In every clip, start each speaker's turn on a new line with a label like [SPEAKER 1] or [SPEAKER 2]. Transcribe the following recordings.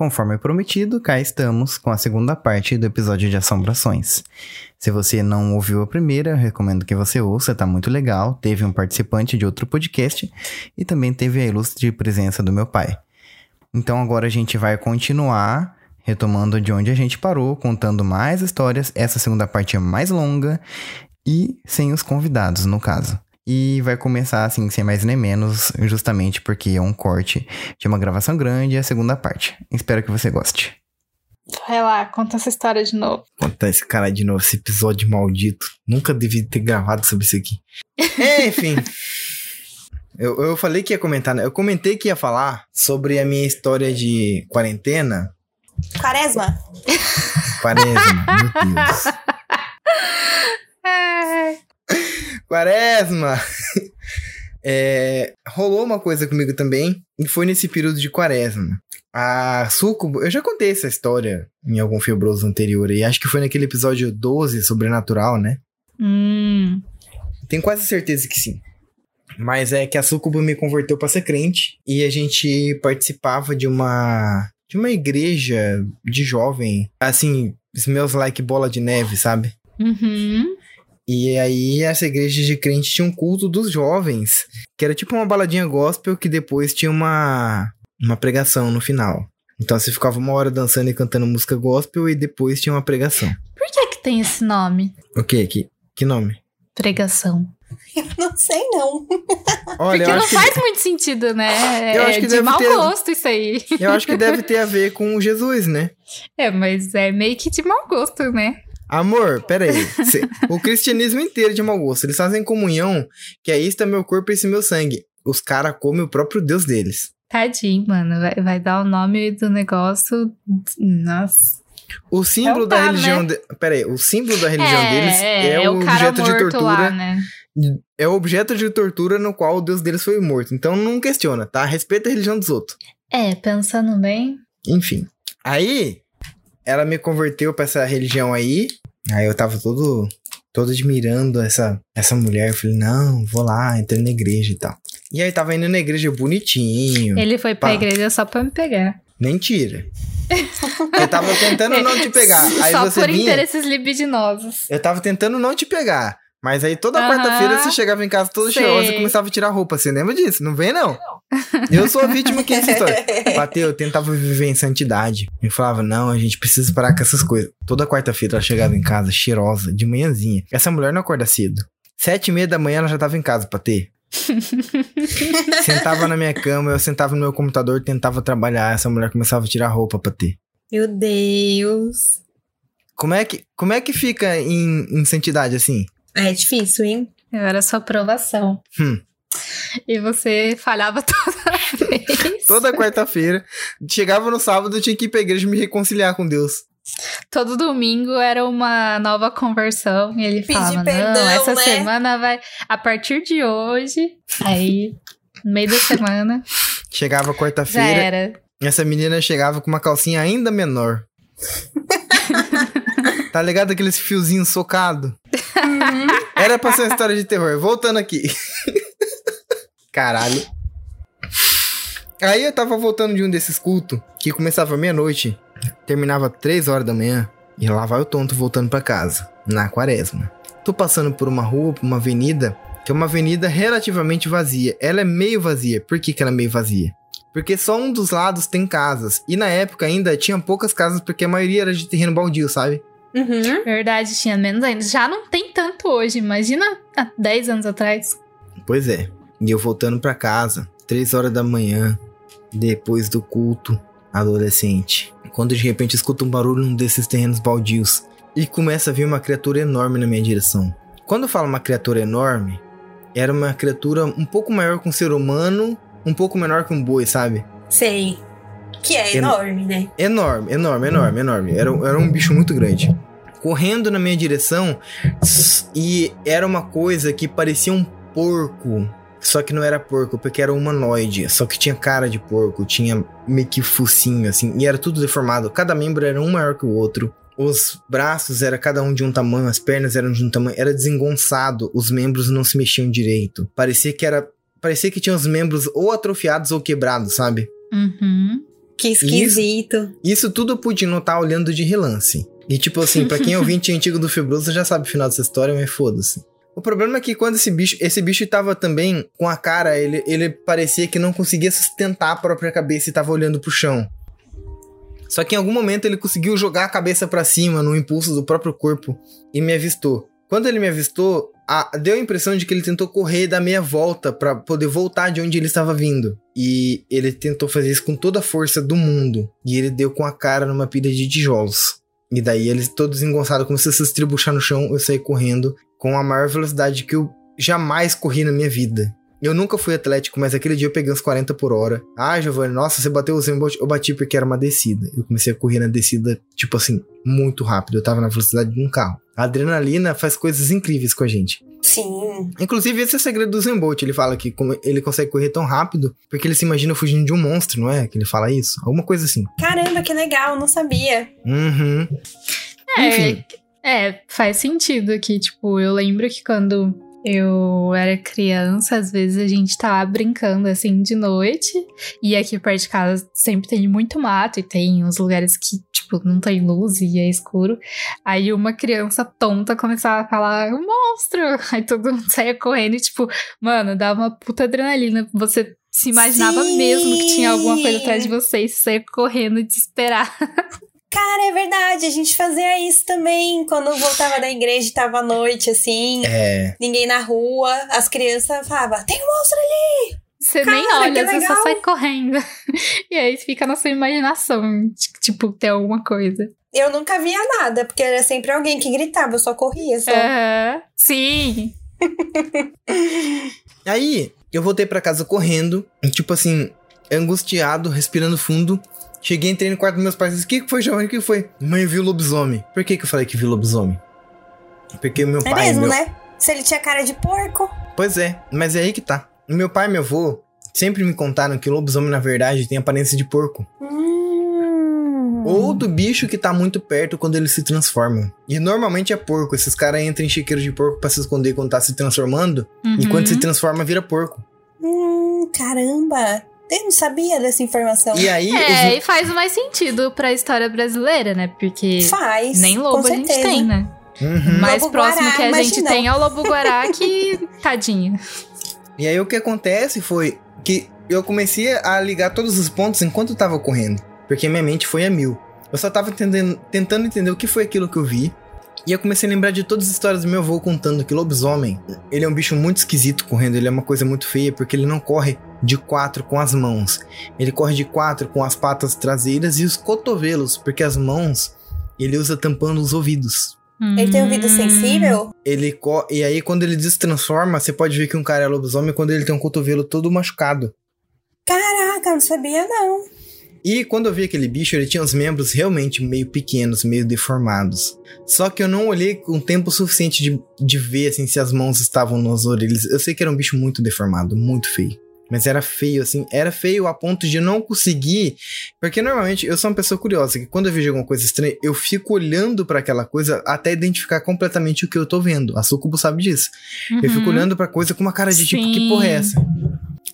[SPEAKER 1] Conforme prometido, cá estamos com a segunda parte do episódio de Assombrações. Se você não ouviu a primeira, recomendo que você ouça, tá muito legal. Teve um participante de outro podcast e também teve a ilustre presença do meu pai. Então agora a gente vai continuar retomando de onde a gente parou, contando mais histórias. Essa segunda parte é mais longa e sem os convidados, no caso. E vai começar assim, sem mais nem menos, justamente porque é um corte de uma gravação grande e a segunda parte. Espero que você goste.
[SPEAKER 2] Vai lá, conta essa história de novo.
[SPEAKER 3] Conta esse cara de novo, esse episódio maldito. Nunca devia ter gravado sobre isso aqui. É, enfim. Eu, eu falei que ia comentar, né? Eu comentei que ia falar sobre a minha história de quarentena.
[SPEAKER 4] Quaresma.
[SPEAKER 3] Quaresma, meu Deus. Quaresma! É, rolou uma coisa comigo também, e foi nesse período de quaresma. A Sucubo, eu já contei essa história em algum fibroso anterior, e acho que foi naquele episódio 12, Sobrenatural, né?
[SPEAKER 2] Hum.
[SPEAKER 3] Tenho quase certeza que sim. Mas é que a Sucubo me converteu para ser crente, e a gente participava de uma de uma igreja de jovem, assim, meus like bola de neve, sabe?
[SPEAKER 2] Uhum.
[SPEAKER 3] E aí, essa igreja de crente tinha um culto dos jovens, que era tipo uma baladinha gospel que depois tinha uma, uma pregação no final. Então você ficava uma hora dançando e cantando música gospel e depois tinha uma pregação.
[SPEAKER 2] Por que que tem esse nome?
[SPEAKER 3] O quê? Que, que nome?
[SPEAKER 2] Pregação.
[SPEAKER 4] Eu não sei, não.
[SPEAKER 3] Olha,
[SPEAKER 2] Porque
[SPEAKER 3] eu
[SPEAKER 2] não
[SPEAKER 3] acho, que,
[SPEAKER 2] faz muito sentido, né?
[SPEAKER 3] Eu
[SPEAKER 2] é
[SPEAKER 3] acho que
[SPEAKER 2] de
[SPEAKER 3] deve
[SPEAKER 2] mau
[SPEAKER 3] ter-
[SPEAKER 2] gosto isso aí.
[SPEAKER 3] eu acho que deve ter a ver com Jesus, né?
[SPEAKER 2] É, mas é meio que de mau gosto, né?
[SPEAKER 3] Amor, peraí. O cristianismo inteiro é de mau gosto. Eles fazem comunhão, que é isto é meu corpo e esse é meu sangue. Os caras comem o próprio Deus deles.
[SPEAKER 2] Tadinho, mano. Vai, vai dar o nome do negócio. Nossa.
[SPEAKER 3] O símbolo
[SPEAKER 2] Então
[SPEAKER 3] da
[SPEAKER 2] tá,
[SPEAKER 3] religião.
[SPEAKER 2] né?
[SPEAKER 3] De... Peraí, o símbolo da religião deles é, o,
[SPEAKER 2] cara
[SPEAKER 3] objeto de tortura.
[SPEAKER 2] lá, né?
[SPEAKER 3] É o objeto de tortura no qual o Deus deles foi morto. Então não questiona, tá? Respeita a religião dos outros.
[SPEAKER 2] É, pensando bem.
[SPEAKER 3] Enfim. Aí, ela me converteu pra essa religião aí. Aí eu tava todo, todo admirando essa, essa mulher. Eu falei, não, vou lá, entrei na igreja e tal. E aí tava indo na igreja bonitinho.
[SPEAKER 2] Ele foi pra
[SPEAKER 3] Pá.
[SPEAKER 2] igreja só pra me pegar.
[SPEAKER 3] Mentira. Eu tava tentando não te pegar. Aí
[SPEAKER 2] só por
[SPEAKER 3] vinha.
[SPEAKER 2] interesses libidinosos.
[SPEAKER 3] Eu tava tentando não te pegar. Mas aí toda quarta-feira você chegava em casa toda
[SPEAKER 2] Sei.
[SPEAKER 3] cheirosa e começava a tirar roupa. Você lembra disso? Não vem, não. Eu sou a vítima aqui dessa história. Bateu, eu tentava viver em santidade. Eu falava, não, a gente precisa parar com essas coisas. Toda quarta-feira ela chegava em casa cheirosa, de manhãzinha. Essa mulher não acorda cedo. Sete e meia da manhã ela já tava em casa, Patê. sentava na minha cama, eu sentava no meu computador, tentava trabalhar. Essa mulher começava a tirar roupa, Patê.
[SPEAKER 4] Meu Deus.
[SPEAKER 3] Como é que, como é que fica em, em santidade assim?
[SPEAKER 4] É difícil, hein?
[SPEAKER 2] Eu era sua aprovação.
[SPEAKER 3] Hum.
[SPEAKER 2] E você falhava toda vez.
[SPEAKER 3] Toda quarta-feira. Chegava no sábado, tinha que ir pra igreja me reconciliar com Deus.
[SPEAKER 2] Todo domingo era uma nova conversão. E ele
[SPEAKER 4] Pedir
[SPEAKER 2] falava:
[SPEAKER 4] perdão,
[SPEAKER 2] Não, essa
[SPEAKER 4] né?
[SPEAKER 2] semana vai. A partir de hoje. Aí, no meio da semana,
[SPEAKER 3] Chegava
[SPEAKER 2] já
[SPEAKER 3] quarta-feira,
[SPEAKER 2] era.
[SPEAKER 3] essa menina chegava com uma calcinha ainda menor. tá ligado aqueles fiozinhos socados? Era pra ser uma história de terror. Voltando aqui. Caralho. Aí eu tava voltando de um desses cultos que começava meia-noite, terminava três horas da manhã, e lá vai o tonto voltando pra casa, na quaresma. Tô passando por uma rua, por uma avenida, que é uma avenida relativamente vazia. Ela é meio vazia. Por que, que ela é meio vazia? Porque só um dos lados tem casas. E na época ainda tinha poucas casas, porque a maioria era de terreno baldio, sabe?
[SPEAKER 4] Uhum.
[SPEAKER 2] Verdade, tinha menos ainda. Já não tem tanto hoje. Imagina há 10 anos atrás.
[SPEAKER 3] Pois é. E eu voltando pra casa, três horas da manhã, depois do culto, adolescente. Quando de repente escuto um barulho num desses terrenos baldios e começa a vir uma criatura enorme na minha direção. Quando eu falo uma criatura enorme, era uma criatura um pouco maior que um ser humano, um pouco menor que um boi, sabe?
[SPEAKER 4] Sei. Que é enorme, né?
[SPEAKER 3] Enorme, enorme, enorme, enorme. Era, era um bicho muito grande. Correndo na minha direção e era uma coisa que parecia um porco. Só que não era porco, porque era humanoide. Só que tinha cara de porco, tinha meio que focinho, assim. E era tudo deformado. Cada membro era um maior que o outro. Os braços era cada um de um tamanho, as pernas eram de um tamanho. Era desengonçado, os membros não se mexiam direito. Parecia que era. Parecia que tinha os membros ou atrofiados ou quebrados, sabe?
[SPEAKER 2] Uhum.
[SPEAKER 4] Que esquisito.
[SPEAKER 3] Isso tudo eu pude notar olhando de relance. E tipo assim, pra quem é ouvinte antigo do Fibroso já sabe o final dessa história, mas foda-se. O problema é que quando esse bicho, esse bicho tava também com a cara, ele, ele parecia que não conseguia sustentar a própria cabeça e tava olhando pro chão. Só que em algum momento ele conseguiu jogar a cabeça pra cima no impulso do próprio corpo e me avistou. Quando ele me avistou, a- deu a impressão de que ele tentou correr e dar meia volta pra poder voltar de onde ele estava vindo. E ele tentou fazer isso com toda a força do mundo. E ele deu com a cara numa pilha de tijolos. E daí ele todo desengonçado começou a se estribuchar no chão. Eu saí correndo com a maior velocidade que eu jamais corri na minha vida. Eu nunca fui atlético, mas aquele dia eu peguei uns 40 por hora. Ah, Giovanni, nossa, você bateu o Zen, eu bati porque era uma descida. Eu comecei a correr na descida, tipo assim, muito rápido. Eu tava na velocidade de um carro. A adrenalina faz coisas incríveis com a gente.
[SPEAKER 4] Sim.
[SPEAKER 3] Inclusive, esse é o segredo do Zen Bolt. Ele fala que como ele consegue correr tão rápido porque ele se imagina fugindo de um monstro, não é? Que ele fala isso? Alguma coisa assim.
[SPEAKER 4] Caramba, que legal, não sabia.
[SPEAKER 3] Uhum.
[SPEAKER 2] É,
[SPEAKER 3] Enfim.
[SPEAKER 2] é, faz sentido aqui. Tipo, eu lembro que quando eu era criança, às vezes a gente tava brincando assim de noite. E aqui perto de casa sempre tem muito mato e tem uns lugares que, tipo, não tem luz e é escuro. Aí uma criança tonta começava a falar, um monstro! Aí todo mundo saía correndo e, tipo, mano, dava uma puta adrenalina. Você se imaginava
[SPEAKER 4] Sim!
[SPEAKER 2] mesmo que tinha alguma coisa atrás de você e saía correndo desesperado.
[SPEAKER 4] Cara, é verdade, a gente fazia isso também. Quando eu voltava da igreja e tava à noite, assim,
[SPEAKER 3] É.
[SPEAKER 4] ninguém na rua, as crianças falavam, tem um monstro ali!
[SPEAKER 2] Você
[SPEAKER 4] Cara,
[SPEAKER 2] nem olha, você só sai correndo. E aí fica na sua imaginação, tipo, ter alguma coisa.
[SPEAKER 4] Eu nunca via nada, porque era sempre alguém que gritava, eu só corria. Só.
[SPEAKER 2] Aham. Sim.
[SPEAKER 3] Aí, eu voltei pra casa correndo, tipo assim, angustiado, respirando fundo. Cheguei, entrei no quarto dos meus pais e disse: O que que foi, Giovanni? O que foi? Mãe, viu lobisomem. Por que, que eu falei que viu lobisomem? Porque meu
[SPEAKER 4] É
[SPEAKER 3] pai.
[SPEAKER 4] mesmo,
[SPEAKER 3] meu...
[SPEAKER 4] né? Se ele tinha cara de porco.
[SPEAKER 3] Pois é, mas é aí que tá. Meu pai e meu avô sempre me contaram que o lobisomem, na verdade, tem aparência de porco.
[SPEAKER 4] Hum.
[SPEAKER 3] Ou do bicho que tá muito perto quando eles se transformam. E normalmente é porco. Esses caras entram em chiqueiro de porco pra se esconder quando tá se transformando. E quando
[SPEAKER 2] Uhum.
[SPEAKER 3] se transforma, vira porco.
[SPEAKER 4] Hum, caramba. Eu não sabia dessa informação.
[SPEAKER 3] E aí,
[SPEAKER 2] É,
[SPEAKER 3] os-
[SPEAKER 2] e faz mais sentido pra história brasileira, né? Porque
[SPEAKER 4] Faz.
[SPEAKER 2] nem lobo
[SPEAKER 4] com
[SPEAKER 2] a gente tem, né?
[SPEAKER 3] Uhum.
[SPEAKER 2] O mais
[SPEAKER 4] Lobo
[SPEAKER 2] próximo
[SPEAKER 4] guará,
[SPEAKER 2] que a gente tem é o lobo guará, que tadinho.
[SPEAKER 3] E aí o que acontece foi que eu comecei a ligar todos os pontos enquanto eu tava correndo. Porque minha mente foi a mil. Eu só tava tentando entender o que foi aquilo que eu vi. E eu comecei a lembrar de todas as histórias do meu avô contando que lobisomem, ele é um bicho muito esquisito correndo, ele é uma coisa muito feia, porque ele não corre de quatro com as mãos. Ele corre de quatro com as patas traseiras e os cotovelos, porque as mãos ele usa tampando os ouvidos.
[SPEAKER 4] Ele tem ouvido sensível?
[SPEAKER 3] Ele e aí quando ele destransforma, você pode ver que um cara é lobisomem quando ele tem um cotovelo todo machucado.
[SPEAKER 4] Caraca, eu não sabia, não.
[SPEAKER 3] E quando eu vi aquele bicho, ele tinha os membros realmente meio pequenos, meio deformados. Só que eu não olhei com tempo suficiente de, de ver assim, se as mãos estavam nas orelhas. Eu sei que era um bicho muito deformado, muito feio. Mas era feio, assim, era feio a ponto de eu não conseguir. Porque normalmente eu sou uma pessoa curiosa, que quando eu vejo alguma coisa estranha, eu fico olhando pra aquela coisa até identificar completamente o que eu tô vendo. A Sucubo sabe disso. Eu fico
[SPEAKER 2] Uhum.
[SPEAKER 3] olhando pra coisa com uma cara de tipo, que
[SPEAKER 2] Sim.
[SPEAKER 3] porra é essa?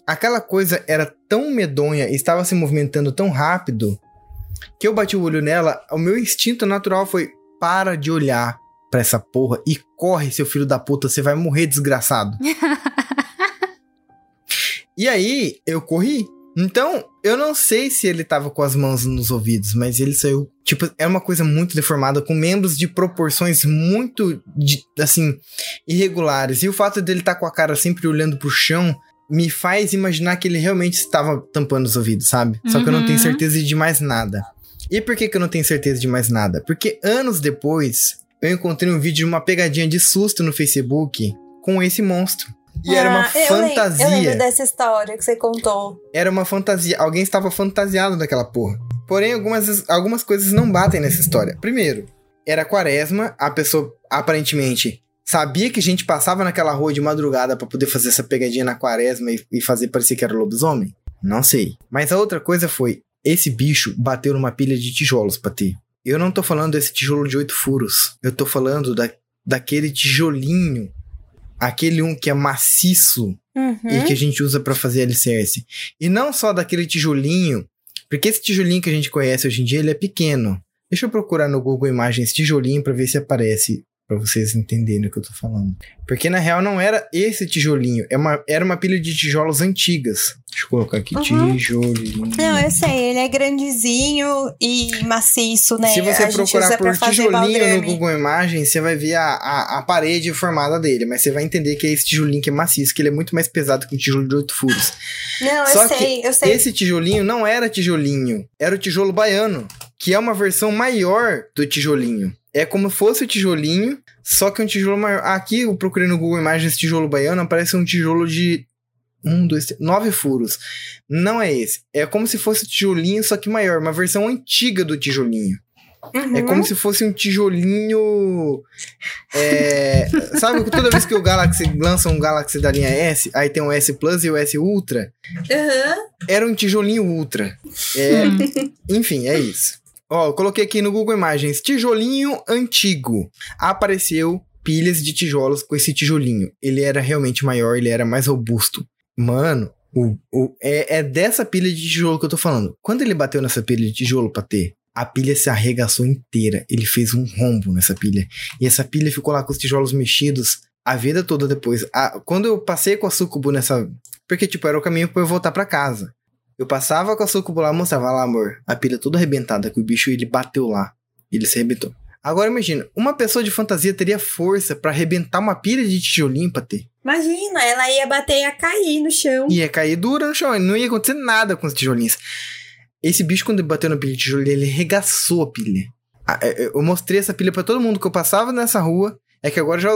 [SPEAKER 3] Aquela coisa era tão medonha e estava se movimentando tão rápido que eu bati o olho nela. O meu instinto natural foi: para de olhar pra essa porra e corre, seu filho da puta, você vai morrer desgraçado. e aí eu corri. Então, eu não sei se ele tava com as mãos nos ouvidos, mas ele saiu. Tipo, é uma coisa muito deformada, com membros de proporções muito, de- assim, irregulares. E o fato dele estar com a cara sempre olhando pro chão me faz imaginar que ele realmente estava tampando os ouvidos, sabe? Só que eu não tenho
[SPEAKER 2] Uhum.
[SPEAKER 3] certeza de mais nada. E por que, que eu não tenho certeza de mais nada? Porque anos depois, eu encontrei um vídeo de uma pegadinha de susto no Facebook com esse monstro. E era uma
[SPEAKER 4] Ah, eu lem-
[SPEAKER 3] fantasia.
[SPEAKER 4] Eu lembro dessa história que você contou.
[SPEAKER 3] Era uma fantasia. Alguém estava fantasiado daquela porra. Porém, algumas, algumas coisas não batem nessa história. Primeiro, era quaresma, a pessoa aparentemente sabia que a gente passava naquela rua de madrugada pra poder fazer essa pegadinha na quaresma e, e fazer parecer que era lobisomem? Não sei. Mas a outra coisa foi: esse bicho bateu numa pilha de tijolos pra ter. Eu não tô falando desse tijolo de oito furos. Eu tô falando da, daquele tijolinho. Aquele um que é maciço
[SPEAKER 4] Uhum.
[SPEAKER 3] e que a gente usa pra fazer alicerce. E não só daquele tijolinho Porque esse tijolinho que a gente conhece hoje em dia, ele é pequeno. Deixa eu procurar no Google Imagens tijolinho pra ver se aparece Pra vocês entenderem o que eu tô falando. Porque na real não era esse tijolinho, é uma, era uma pilha de tijolos antigas. Deixa eu colocar aqui,
[SPEAKER 4] Uhum.
[SPEAKER 3] tijolinho.
[SPEAKER 4] Não, eu sei, ele é grandezinho e maciço, né?
[SPEAKER 3] Se você
[SPEAKER 4] a
[SPEAKER 3] procurar por tijolinho no. Google Imagens, você vai ver a, a, a parede formada dele, mas você vai entender que é esse tijolinho que é maciço, que ele é muito mais pesado que um tijolo de oito furos.
[SPEAKER 4] Não, eu
[SPEAKER 3] Só que
[SPEAKER 4] sei, eu sei.
[SPEAKER 3] Esse tijolinho não era tijolinho, era o tijolo baiano, que é uma versão maior do tijolinho. É como se fosse o tijolinho, só que um tijolo maior. Aqui eu procurei no Google Imagens tijolo baiano, aparece um tijolo de um, dois, três, nove furos. Não é esse. É como se fosse o tijolinho, só que maior, uma versão antiga do tijolinho.
[SPEAKER 4] Uhum.
[SPEAKER 3] É como se fosse um tijolinho. é, sabe, toda vez que o Galaxy lança um Galaxy da linha S, aí tem o S Plus e o S Ultra.
[SPEAKER 4] Aham.
[SPEAKER 3] Era um tijolinho Ultra. É, enfim, é isso. Ó, coloquei aqui no Google Imagens tijolinho antigo. Apareceu pilhas de tijolos com esse tijolinho. Ele era realmente maior, ele era mais robusto. Mano, o, o, é, é dessa pilha de tijolo que eu tô falando. Quando ele bateu nessa pilha de tijolo pra ter, a pilha se arregaçou inteira. Ele fez um rombo nessa pilha. E essa pilha ficou lá com os tijolos mexidos a vida toda depois. A- quando eu passei com a sucubo nessa. Porque, tipo, era o caminho pra eu voltar pra casa. Eu passava com a sucubo lá e mostrava lá, amor, a pilha toda arrebentada, que o bicho ele bateu lá. Ele se arrebentou. Agora imagina, uma pessoa de fantasia teria força pra arrebentar uma pilha de tijolinho pra ter.
[SPEAKER 4] Imagina, ela ia bater e ia cair no chão.
[SPEAKER 3] Ia cair dura no chão, não ia acontecer nada com os tijolinhos. Esse bicho, quando ele bateu na pilha de tijolo, ele arregaçou a pilha. É, é, Eu mostrei essa pilha pra todo mundo que eu passava nessa rua. É que agora já,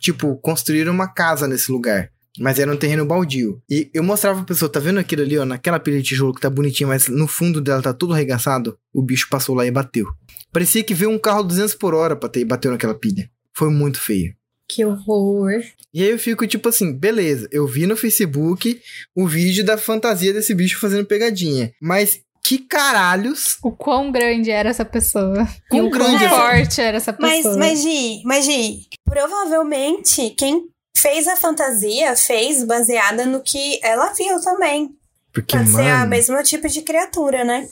[SPEAKER 3] tipo, construíram uma casa nesse lugar. Mas era um terreno baldio. E eu mostrava pra pessoa, tá vendo aquilo ali, ó, naquela pilha de tijolo que tá bonitinha, mas no fundo dela tá tudo arregaçado? O bicho passou lá e bateu. Parecia que veio um carro 200 por hora pra ter e bateu naquela pilha. Foi muito feio.
[SPEAKER 4] Que horror.
[SPEAKER 3] E aí eu fico tipo assim, beleza, eu vi no Facebook o vídeo da fantasia desse bicho fazendo pegadinha. Mas que caralhos?
[SPEAKER 2] O quão grande era essa pessoa.
[SPEAKER 3] Quão
[SPEAKER 2] o
[SPEAKER 3] grande
[SPEAKER 2] quão forte era essa
[SPEAKER 4] Mas,
[SPEAKER 2] pessoa.
[SPEAKER 4] mas, Gi, mas, Gi, provavelmente quem fez a fantasia fez baseada no que ela viu também.
[SPEAKER 3] Porque,
[SPEAKER 4] Pode ser a
[SPEAKER 3] mano.
[SPEAKER 4] mesmo tipo de criatura, né?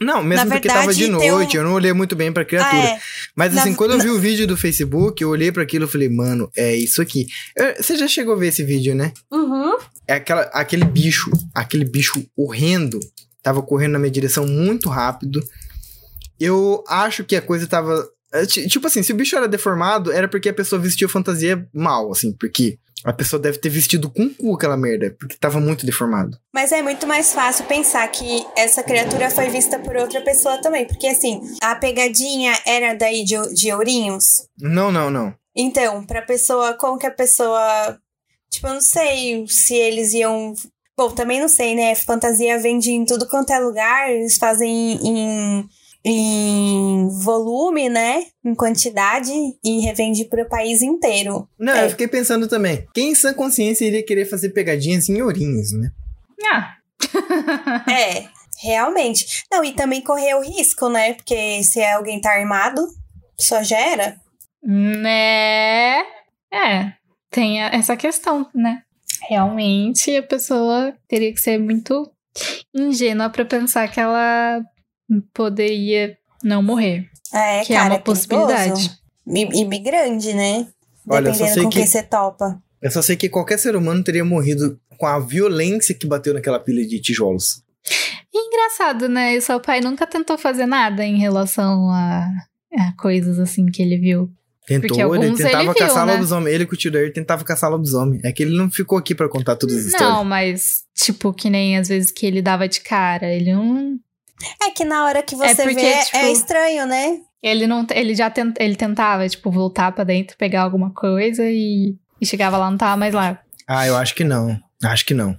[SPEAKER 3] Não, mesmo
[SPEAKER 4] Na
[SPEAKER 3] porque
[SPEAKER 4] verdade,
[SPEAKER 3] tava de
[SPEAKER 4] tem um-
[SPEAKER 3] noite, eu não olhei muito bem pra criatura.
[SPEAKER 4] Ah, é.
[SPEAKER 3] Mas
[SPEAKER 4] Na-
[SPEAKER 3] assim, quando eu vi o vídeo do Facebook, eu olhei pra aquilo e falei, mano, é isso aqui. Eu- Você já chegou a ver esse vídeo, né?
[SPEAKER 4] Uhum.
[SPEAKER 3] É aquela, aquele bicho, aquele bicho horrendo, tava correndo na minha direção muito rápido. Eu acho que a coisa tava. É, ti- Tipo assim, se o bicho era deformado, era porque a pessoa vestiu fantasia mal, assim, porque a pessoa deve ter vestido com o cu aquela merda, porque tava muito deformado.
[SPEAKER 4] Mas é muito mais fácil pensar que essa criatura foi vista por outra pessoa também. Porque assim, a pegadinha era daí de, de Ourinhos.
[SPEAKER 3] Não, não, não.
[SPEAKER 4] Então, pra pessoa, como que a pessoa. Tipo, eu não sei se eles iam. Bom, também não sei, né? Fantasia vende em tudo quanto é lugar, eles fazem em, em volume, né? Em quantidade e revende pro país inteiro.
[SPEAKER 3] Não,
[SPEAKER 4] É.
[SPEAKER 3] eu fiquei pensando também. Quem em sã consciência iria querer fazer pegadinhas em ourinhos, né?
[SPEAKER 2] Ah,
[SPEAKER 4] É, realmente. Não, e também correr o risco, né? Porque se alguém tá armado, só gera.
[SPEAKER 2] né? É, tem a- essa questão, né? Realmente a pessoa teria que ser muito ingênua pra pensar que ela poderia não morrer.
[SPEAKER 4] É,
[SPEAKER 2] que
[SPEAKER 4] cara,
[SPEAKER 2] é uma
[SPEAKER 4] perigoso.
[SPEAKER 2] possibilidade.
[SPEAKER 4] E, e bem grande, né?
[SPEAKER 3] Olha, eu só
[SPEAKER 4] Dependendo
[SPEAKER 3] sei
[SPEAKER 4] com
[SPEAKER 3] que-
[SPEAKER 4] quem você topa.
[SPEAKER 3] Eu só sei que qualquer ser humano teria morrido com a violência que bateu naquela pilha de tijolos.
[SPEAKER 2] E engraçado, né? E seu pai nunca tentou fazer nada em relação a, a coisas assim que ele viu.
[SPEAKER 3] Tentou,
[SPEAKER 2] Porque
[SPEAKER 3] ele tentava
[SPEAKER 2] ele viu,
[SPEAKER 3] caçar
[SPEAKER 2] né?
[SPEAKER 3] lobisomem. Ele com o tio dele tentava caçar lobisomem. É que ele não ficou aqui pra contar todas as histórias.
[SPEAKER 2] Não, mas tipo, que nem às vezes que ele dava de cara. Ele não.
[SPEAKER 4] É que na hora que você
[SPEAKER 2] porque,
[SPEAKER 4] vê,
[SPEAKER 2] tipo,
[SPEAKER 4] é estranho, né?
[SPEAKER 2] Ele não. Ele já tent, ele tentava, tipo, voltar pra dentro, pegar alguma coisa e, e chegava lá, não tava mais lá.
[SPEAKER 3] Ah, eu acho que não. Acho que não.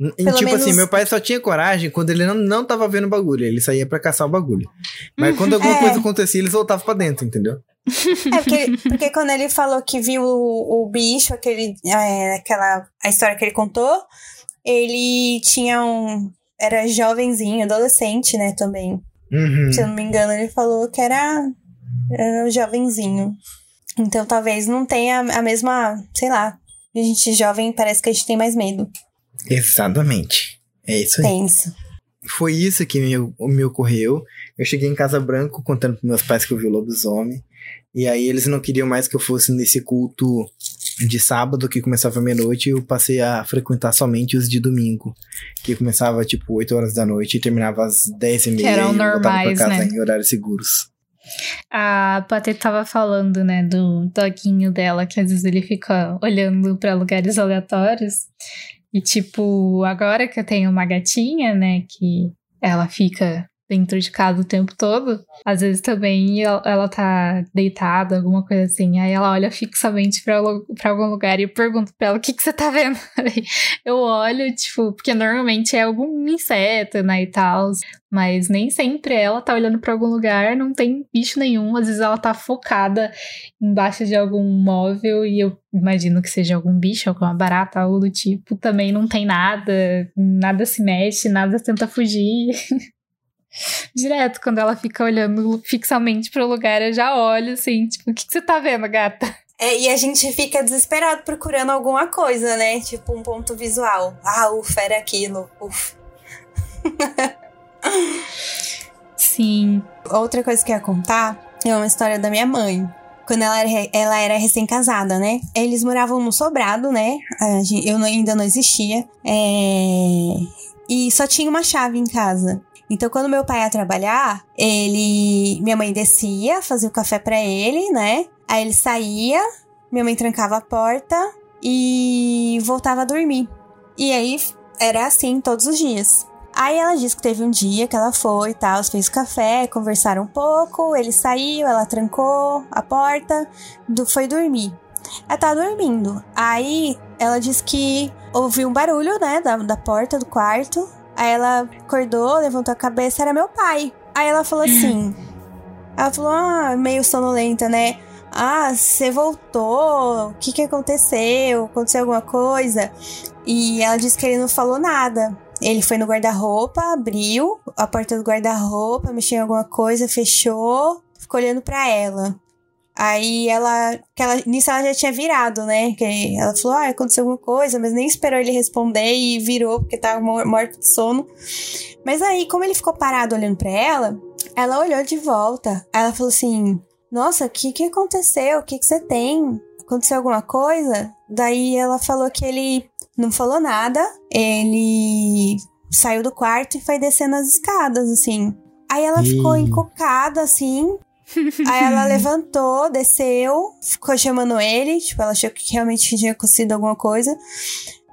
[SPEAKER 3] E, tipo
[SPEAKER 4] menos-
[SPEAKER 3] assim, meu pai só tinha coragem quando ele não, não tava vendo o bagulho. Ele saía pra caçar o bagulho. Mas quando alguma
[SPEAKER 4] É.
[SPEAKER 3] coisa acontecia, eles voltavam pra dentro, entendeu?
[SPEAKER 4] É porque, porque quando ele falou que viu o, o bicho, aquele, é, aquela a história que ele contou, ele tinha um. Era jovenzinho, adolescente, né, também.
[SPEAKER 3] Uhum.
[SPEAKER 4] Se eu não me engano, ele falou que era, era jovenzinho. Então talvez não tenha a mesma, sei lá. A gente jovem parece que a gente tem mais medo.
[SPEAKER 3] Exatamente. É isso aí.
[SPEAKER 4] Tenso.
[SPEAKER 3] foi isso que me, me ocorreu. Eu cheguei em Casa Branco contando pros meus pais que eu vi o lobisomem. E aí eles não queriam mais que eu fosse nesse culto de sábado que começava meia-noite eu passei a frequentar somente os de domingo, que começava tipo 8 horas da noite e terminava às 10 e meia.
[SPEAKER 2] Que eram normais,
[SPEAKER 3] pra casa
[SPEAKER 2] né?
[SPEAKER 3] em horários seguros.
[SPEAKER 2] A Patê tava falando, né, do doguinho dela, que às vezes ele fica olhando pra lugares aleatórios. E, tipo, agora que eu tenho uma gatinha, né, que ela fica dentro de casa o tempo todo, às vezes também ela, tá deitada, alguma coisa assim. Aí ela olha fixamente pra algum lugar e eu pergunto pra ela: o que, que você tá vendo? Eu olho, tipo, porque normalmente é algum inseto, né, e tal. Mas nem sempre ela tá olhando pra algum lugar, não tem bicho nenhum. Às vezes ela tá focada embaixo de algum móvel e eu imagino que seja algum bicho, alguma barata, algo do tipo. Também não tem nada, nada se mexe, nada tenta fugir. Direto, quando ela fica olhando fixamente pro lugar, eu já olho assim, tipo, o que, que você tá vendo, gata?
[SPEAKER 4] É, e a gente fica desesperado procurando alguma coisa, né? Tipo um ponto visual. Ah, ufa, era aquilo. Ufa.
[SPEAKER 2] Sim.
[SPEAKER 4] Outra coisa que eu ia contar é uma história da minha mãe. Quando ela era, ela era recém-casada, né? Eles moravam no sobrado, né? Eu ainda não existia. É, E só tinha uma chave em casa. Então, quando meu pai ia trabalhar, ele. Minha mãe descia, fazia o café pra ele, né? Aí ele saía, minha mãe trancava a porta e voltava a dormir. E aí era assim todos os dias. Aí ela disse que teve um dia que ela foi e tal, fez o café, conversaram um pouco, ele saiu, ela trancou a porta, foi dormir. Ela tava dormindo. Aí ela disse que ouviu um barulho, né, da, da porta do quarto. Aí ela acordou, levantou a cabeça, era meu pai. Aí ela falou assim. Ela falou, ah, meio sonolenta, né? Ah, você voltou? O que que aconteceu? Aconteceu alguma coisa? E ela disse que ele não falou nada. Ele foi no guarda-roupa, abriu a porta do guarda-roupa, mexeu em alguma coisa, fechou, ficou olhando pra ela. Aí ela, que ela, nisso ela já tinha virado, né? Que ela falou, ah, aconteceu alguma coisa, mas nem esperou ele responder e virou porque tava mor- morto de sono. Mas aí, como ele ficou parado olhando pra ela, ela olhou de volta. Aí ela falou assim: Nossa, o que, que aconteceu? O que, que você tem? Aconteceu alguma coisa? Daí ela falou que ele não falou nada. Ele saiu do quarto e foi descendo as escadas, assim. Aí ela ficou
[SPEAKER 3] Ih.
[SPEAKER 4] encucada, assim. Aí ela levantou, desceu, ficou chamando ele. Tipo, ela achou que realmente tinha acontecido alguma coisa.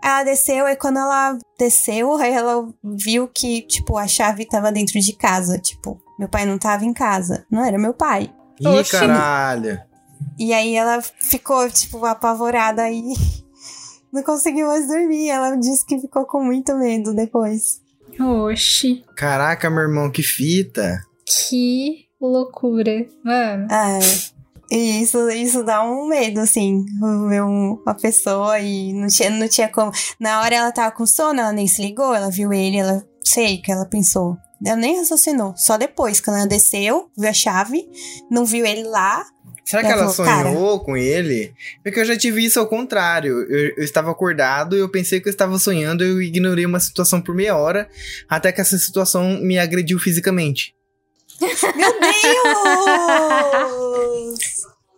[SPEAKER 4] Ela desceu, e quando ela desceu, aí ela viu que, tipo, a chave tava dentro de casa. Tipo, meu pai não tava em casa. Não era meu pai.
[SPEAKER 3] Ih,
[SPEAKER 2] Oxi.
[SPEAKER 3] caralho.
[SPEAKER 4] E aí ela ficou, tipo, apavorada aí. Não conseguiu mais dormir. Ela disse que ficou com muito medo depois.
[SPEAKER 2] Oxi,
[SPEAKER 3] Caraca, meu irmão, que fita.
[SPEAKER 2] que loucura. Mano.
[SPEAKER 4] É. E isso, isso dá um medo, assim, ver um- uma pessoa e não tinha, não tinha como. Na hora ela tava com sono, ela nem se ligou, ela viu ele, ela sei que ela pensou. Ela nem raciocinou. Só depois, quando ela desceu, viu a chave, não viu ele lá.
[SPEAKER 3] Será que
[SPEAKER 4] Ela falou,
[SPEAKER 3] sonhou com ele? Porque eu já tive isso ao contrário. Eu, eu estava acordado e eu pensei que eu estava sonhando e eu ignorei uma situação por meia hora até que essa situação me agrediu fisicamente.
[SPEAKER 4] Meu Deus!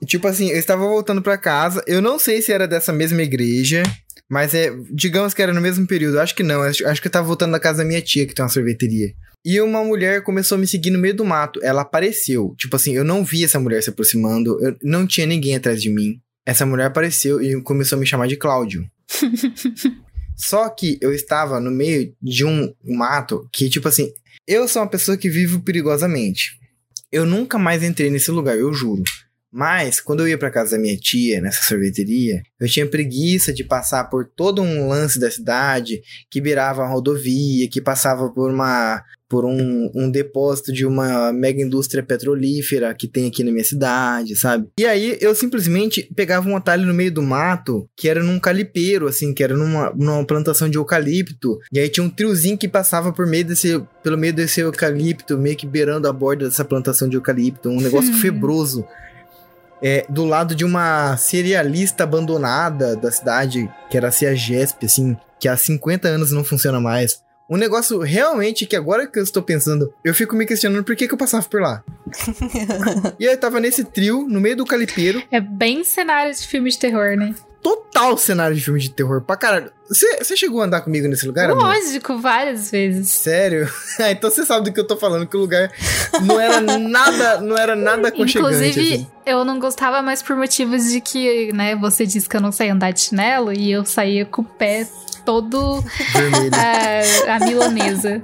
[SPEAKER 3] Tipo assim, eu estava voltando pra casa. Eu não sei se era dessa mesma igreja, mas é, digamos que era no mesmo período. Acho que não. Acho, acho que eu tava voltando da casa da minha tia, que tem uma sorveteria. E uma mulher começou a me seguir no meio do mato. Ela apareceu. Tipo assim, eu não vi essa mulher se aproximando. Eu, não tinha ninguém atrás de mim. Essa mulher apareceu e começou a me chamar de Cláudio. Só que eu estava no meio de um mato que, tipo assim, eu sou uma pessoa que vive perigosamente. Eu nunca mais entrei nesse lugar, eu juro. Mas, quando eu ia pra casa da minha tia, nessa sorveteria, eu tinha preguiça de passar por todo um lance da cidade que beirava a rodovia, que passava por uma por um, um depósito de uma mega indústria petrolífera que tem aqui na minha cidade, sabe? E aí eu simplesmente pegava um atalho no meio do mato, que era num calipeiro, assim, que era numa, numa plantação de eucalipto. E aí tinha um triozinho que passava por meio desse, pelo meio desse eucalipto, meio que beirando a borda dessa plantação de eucalipto. Um negócio
[SPEAKER 2] Hum.
[SPEAKER 3] febroso é, do lado de uma cerealista abandonada da cidade, que era a Ciagesp, assim, que há 50 anos não funciona mais. Um negócio realmente que agora que eu estou pensando, eu fico me questionando por que, que eu passava por lá. e aí eu tava nesse trio, no meio do calipeiro.
[SPEAKER 2] É bem cenário de filme de terror, né?
[SPEAKER 3] Total cenário de filme de terror pra caralho. Você chegou a andar comigo nesse lugar, amor?
[SPEAKER 2] Lógico, várias vezes.
[SPEAKER 3] Sério? Ah, então você sabe do que eu tô falando, que o lugar não era nada, não era nada aconchegante.
[SPEAKER 2] Inclusive,
[SPEAKER 3] assim.
[SPEAKER 2] eu não gostava mais por motivos de que, né, você disse que eu não saía andar de chinelo e eu saía com o pé todo é, a milanesa.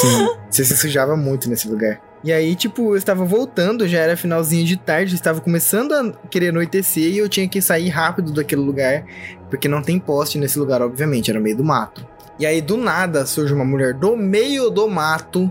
[SPEAKER 3] Sim, você se sujava muito nesse lugar. E aí, tipo, eu estava voltando, já era finalzinho de tarde, estava começando a querer anoitecer e eu tinha que sair rápido daquele lugar, porque não tem poste nesse lugar, obviamente, era no meio do mato. E aí, do nada, surge uma mulher do meio do mato,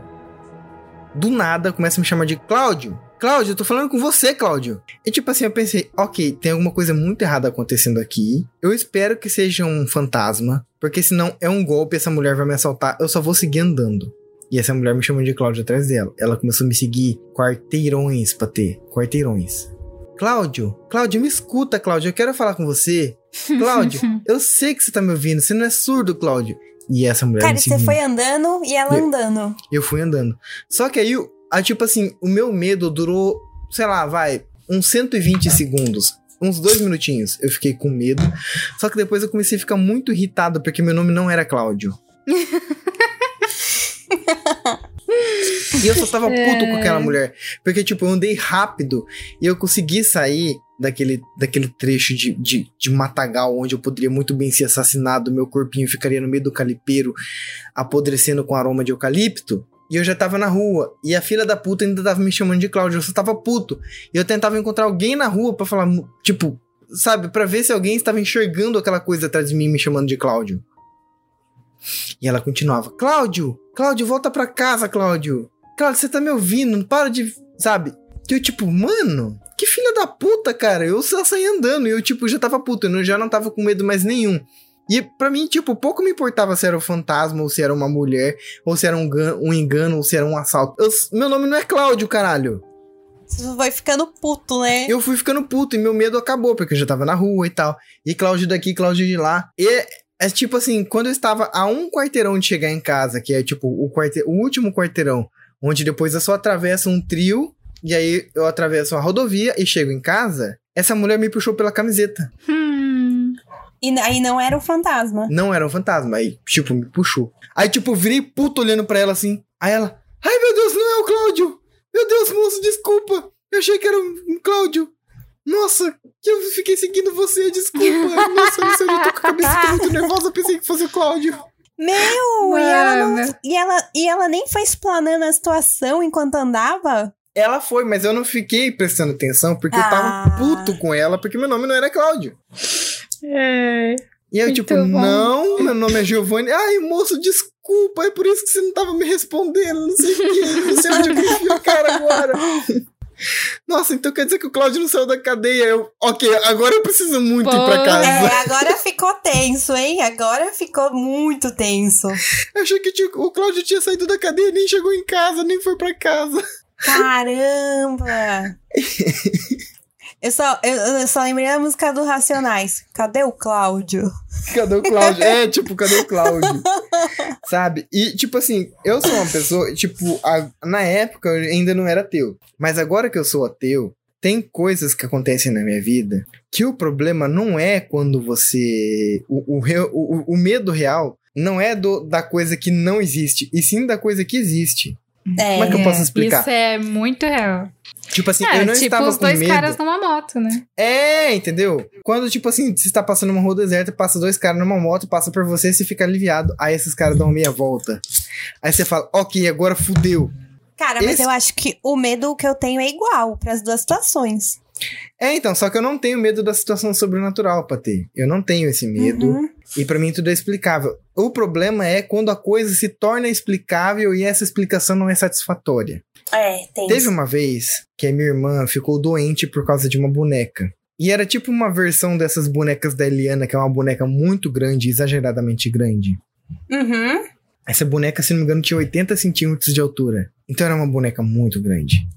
[SPEAKER 3] do nada, começa a me chamar de Cláudio. Cláudio, eu tô falando com você, Cláudio. E tipo assim, eu pensei, ok, tem alguma coisa muito errada acontecendo aqui. Eu espero que seja um fantasma, porque senão é um golpe, essa mulher vai me assaltar, eu só vou seguir andando. E essa mulher me chamou de Cláudio atrás dela. Ela começou a me seguir quarteirões pra ter. Quarteirões. Cláudio, Cláudio, me escuta, Cláudio. Eu quero falar com você. Cláudio, eu sei que você tá me ouvindo. Você não é surdo, Cláudio. E essa mulher
[SPEAKER 4] Cara,
[SPEAKER 3] me
[SPEAKER 4] você
[SPEAKER 3] seguindo.
[SPEAKER 4] foi andando e ela
[SPEAKER 3] Eu-
[SPEAKER 4] andando.
[SPEAKER 3] Eu fui andando. Só que aí, o- a, tipo assim, o meu medo durou, sei lá, vai, uns 120 segundos. Uns dois minutinhos. Eu fiquei com medo. Só que depois eu comecei a ficar muito irritado porque meu nome não era Cláudio. e eu só tava puto com aquela mulher. Porque, tipo, eu andei rápido e eu consegui sair daquele, daquele trecho de, de, de matagal onde eu poderia muito bem ser assassinado. Meu corpinho ficaria no meio do calipeiro, apodrecendo com aroma de eucalipto. E eu já tava na rua. E a filha da puta ainda tava me chamando de Cláudio. Eu só tava puto. E eu tentava encontrar alguém na rua pra falar, tipo, sabe, pra ver se alguém estava enxergando aquela coisa atrás de mim me chamando de Cláudio. E ela continuava: Cláudio, Cláudio, volta pra casa, Cláudio. Cláudio, você tá me ouvindo? Não para de. Sabe? E eu, tipo, mano, que filha da puta, cara. Eu só saí andando e eu, tipo, já tava puto. Eu já não tava com medo mais nenhum. E pra mim, tipo, pouco me importava se era um fantasma, ou se era uma mulher, ou se era um, um engano, ou se era um assalto. Eu- meu nome não é Cláudio, caralho.
[SPEAKER 4] Você vai ficando puto, né?
[SPEAKER 3] Eu fui ficando puto e meu medo acabou, porque eu já tava na rua e tal. E Cláudio daqui, Cláudio de lá. E é tipo assim, quando eu estava a um quarteirão de chegar em casa, que é tipo o, quarte... o último quarteirão, onde depois eu só atravesso um trio, e aí eu atravesso a rodovia e chego em casa, essa mulher me puxou pela camiseta.
[SPEAKER 2] Hum.
[SPEAKER 4] E aí não era um fantasma.
[SPEAKER 3] Não era um fantasma, aí, tipo, me puxou. Aí, tipo, eu virei puto olhando pra ela assim. Aí ela, ai meu Deus, não é o Cláudio! Meu Deus, moço, desculpa! Eu achei que era um Cláudio! Nossa, que eu fiquei seguindo você, desculpa! Nossa, não sei, eu tô com a cabeça tô muito nervosa, pensei que fosse o Cláudio.
[SPEAKER 4] Meu, e ela, não,
[SPEAKER 2] Mano.
[SPEAKER 4] e, ela, e ela nem foi explanando a situação enquanto andava?
[SPEAKER 3] Ela foi, mas eu não fiquei prestando atenção porque eu
[SPEAKER 4] Ah.
[SPEAKER 3] tava puto com ela, porque meu nome não era Cláudio.
[SPEAKER 2] É.
[SPEAKER 3] E eu, tipo,
[SPEAKER 2] bom.
[SPEAKER 3] não, meu nome é Giovanni. Ai, moço, desculpa, é por isso que você não tava me respondendo, não sei o quê, não sei onde eu a cara agora. Nossa, então quer dizer que o Cláudio não saiu da cadeia. Eu, ok, agora eu preciso muito ir pra
[SPEAKER 2] Pô.
[SPEAKER 3] casa.
[SPEAKER 4] É, agora ficou tenso, hein? Agora ficou muito tenso.
[SPEAKER 3] Eu achei que tinha- o Cláudio tinha saído da cadeia, nem chegou em casa, nem foi pra casa.
[SPEAKER 4] Caramba! Eu só, eu, eu só lembrei da música do Racionais. Cadê o Cláudio?
[SPEAKER 3] Cadê o Cláudio? É, tipo, cadê o Cláudio? Sabe? E, tipo assim, eu sou uma pessoa, tipo, a- na época eu ainda não era ateu. Mas agora que eu sou ateu, tem coisas que acontecem na minha vida que o problema não é quando você. O, o, o- o medo real não é do, da coisa que não existe, e sim da coisa que existe.
[SPEAKER 4] É,
[SPEAKER 3] Como é que eu posso explicar?
[SPEAKER 2] Isso é muito real.
[SPEAKER 3] Tipo assim,
[SPEAKER 2] é,
[SPEAKER 3] eu não
[SPEAKER 2] tipo
[SPEAKER 3] estava
[SPEAKER 2] os
[SPEAKER 3] com
[SPEAKER 2] dois
[SPEAKER 3] medo.
[SPEAKER 2] caras numa moto, né?
[SPEAKER 3] É, entendeu? Quando, tipo assim, você está passando uma rua deserta, passa dois caras numa moto, passa por você, você fica aliviado. Aí esses caras dão meia volta. Aí você fala, ok, agora fudeu.
[SPEAKER 4] Cara, mas
[SPEAKER 3] Esse-
[SPEAKER 4] eu acho que o medo que eu tenho é igual para as duas situações.
[SPEAKER 3] É, então, só que eu não tenho medo da situação sobrenatural, Patê. Eu não tenho esse medo.
[SPEAKER 4] Uhum.
[SPEAKER 3] E pra mim tudo é explicável. O problema é quando a coisa se torna explicável e essa explicação não é satisfatória.
[SPEAKER 4] É, tem.
[SPEAKER 3] Teve uma vez que a minha irmã ficou doente por causa de uma boneca. E era tipo uma versão dessas bonecas da Eliana, que é uma boneca muito grande, exageradamente grande.
[SPEAKER 4] Uhum.
[SPEAKER 3] Essa boneca, se não me engano, tinha 80 centímetros de altura. Então era uma boneca muito grande.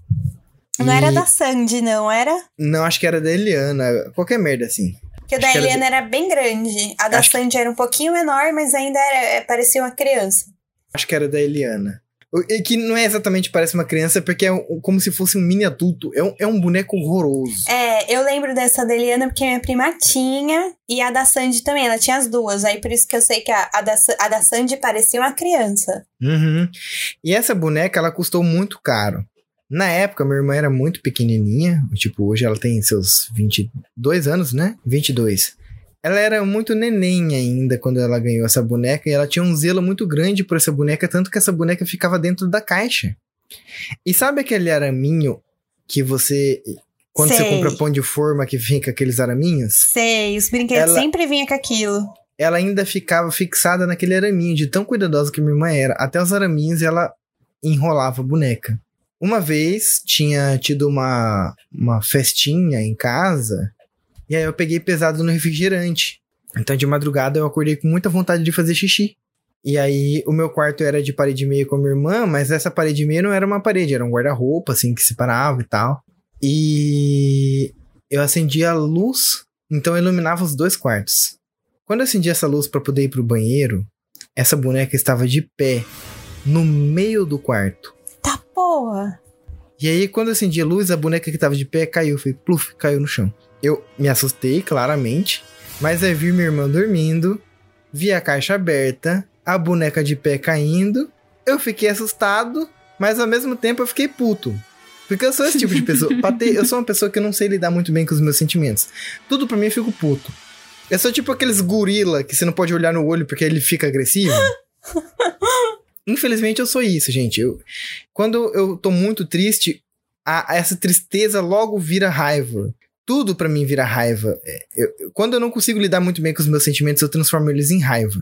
[SPEAKER 4] Não
[SPEAKER 3] E-
[SPEAKER 4] era da Sandy, não era?
[SPEAKER 3] Não, acho que era da Eliana. Qualquer merda assim.
[SPEAKER 4] Porque o da
[SPEAKER 3] que era
[SPEAKER 4] Eliana era bem grande. A da
[SPEAKER 3] Acho
[SPEAKER 4] Sandy era um pouquinho menor, mas ainda era, é, parecia uma criança.
[SPEAKER 3] Acho que era da Eliana. E Que não é exatamente parece uma criança, porque é como se fosse um mini adulto. É um, é um boneco horroroso.
[SPEAKER 4] É, eu lembro dessa da Eliana porque minha prima tinha e a da Sandy também, ela tinha as duas. Aí por isso que eu sei que a, a, da, a da Sandy parecia uma criança.
[SPEAKER 3] Uhum. E essa boneca, ela custou muito caro. Na época, minha irmã era muito pequenininha. Tipo, hoje ela tem seus 22 anos, né? 22. Ela era muito neném ainda quando ela ganhou essa boneca. E ela tinha um zelo muito grande por essa boneca. Tanto que essa boneca ficava dentro da caixa. E sabe aquele araminho que você... Quando você
[SPEAKER 4] Sei.
[SPEAKER 3] compra pão de forma que fica aqueles araminhos?
[SPEAKER 4] Sei, os brinquedos
[SPEAKER 3] Ela-
[SPEAKER 4] sempre vinha com aquilo.
[SPEAKER 3] ela ainda ficava fixada naquele araminho, de tão cuidadosa que minha irmã era. Até os araminhos ela enrolava a boneca. Uma vez tinha tido uma, uma festinha em casa, e aí eu peguei pesado no refrigerante. Então de madrugada eu acordei com muita vontade de fazer xixi. E aí o meu quarto era de parede meia com a minha irmã, mas essa parede meia não era uma parede, era um guarda-roupa, assim, que separava e tal. E eu acendia a luz, então iluminava os dois quartos. Quando eu acendi essa luz para poder ir pro banheiro, essa boneca estava de pé no meio do quarto.
[SPEAKER 4] Porra.
[SPEAKER 3] E aí, quando eu acendi a luz, a boneca que estava de pé caiu. Foi pluf, caiu no chão. Eu me assustei, claramente. Mas aí vi minha irmã dormindo, vi a caixa aberta, a boneca de pé caindo. Eu fiquei assustado, mas ao mesmo tempo eu fiquei puto. Porque eu sou esse tipo de pessoa. Ter- eu sou uma pessoa que não sei lidar muito bem com os meus sentimentos. Tudo pra mim eu fico puto. Eu sou tipo aqueles gorila que você não pode olhar no olho porque ele fica agressivo. Infelizmente eu sou isso, gente. Eu, quando eu tô muito triste, a- essa tristeza logo vira raiva. Tudo pra mim vira raiva. É, eu- quando eu não consigo lidar muito bem com os meus sentimentos, eu transformo eles em raiva.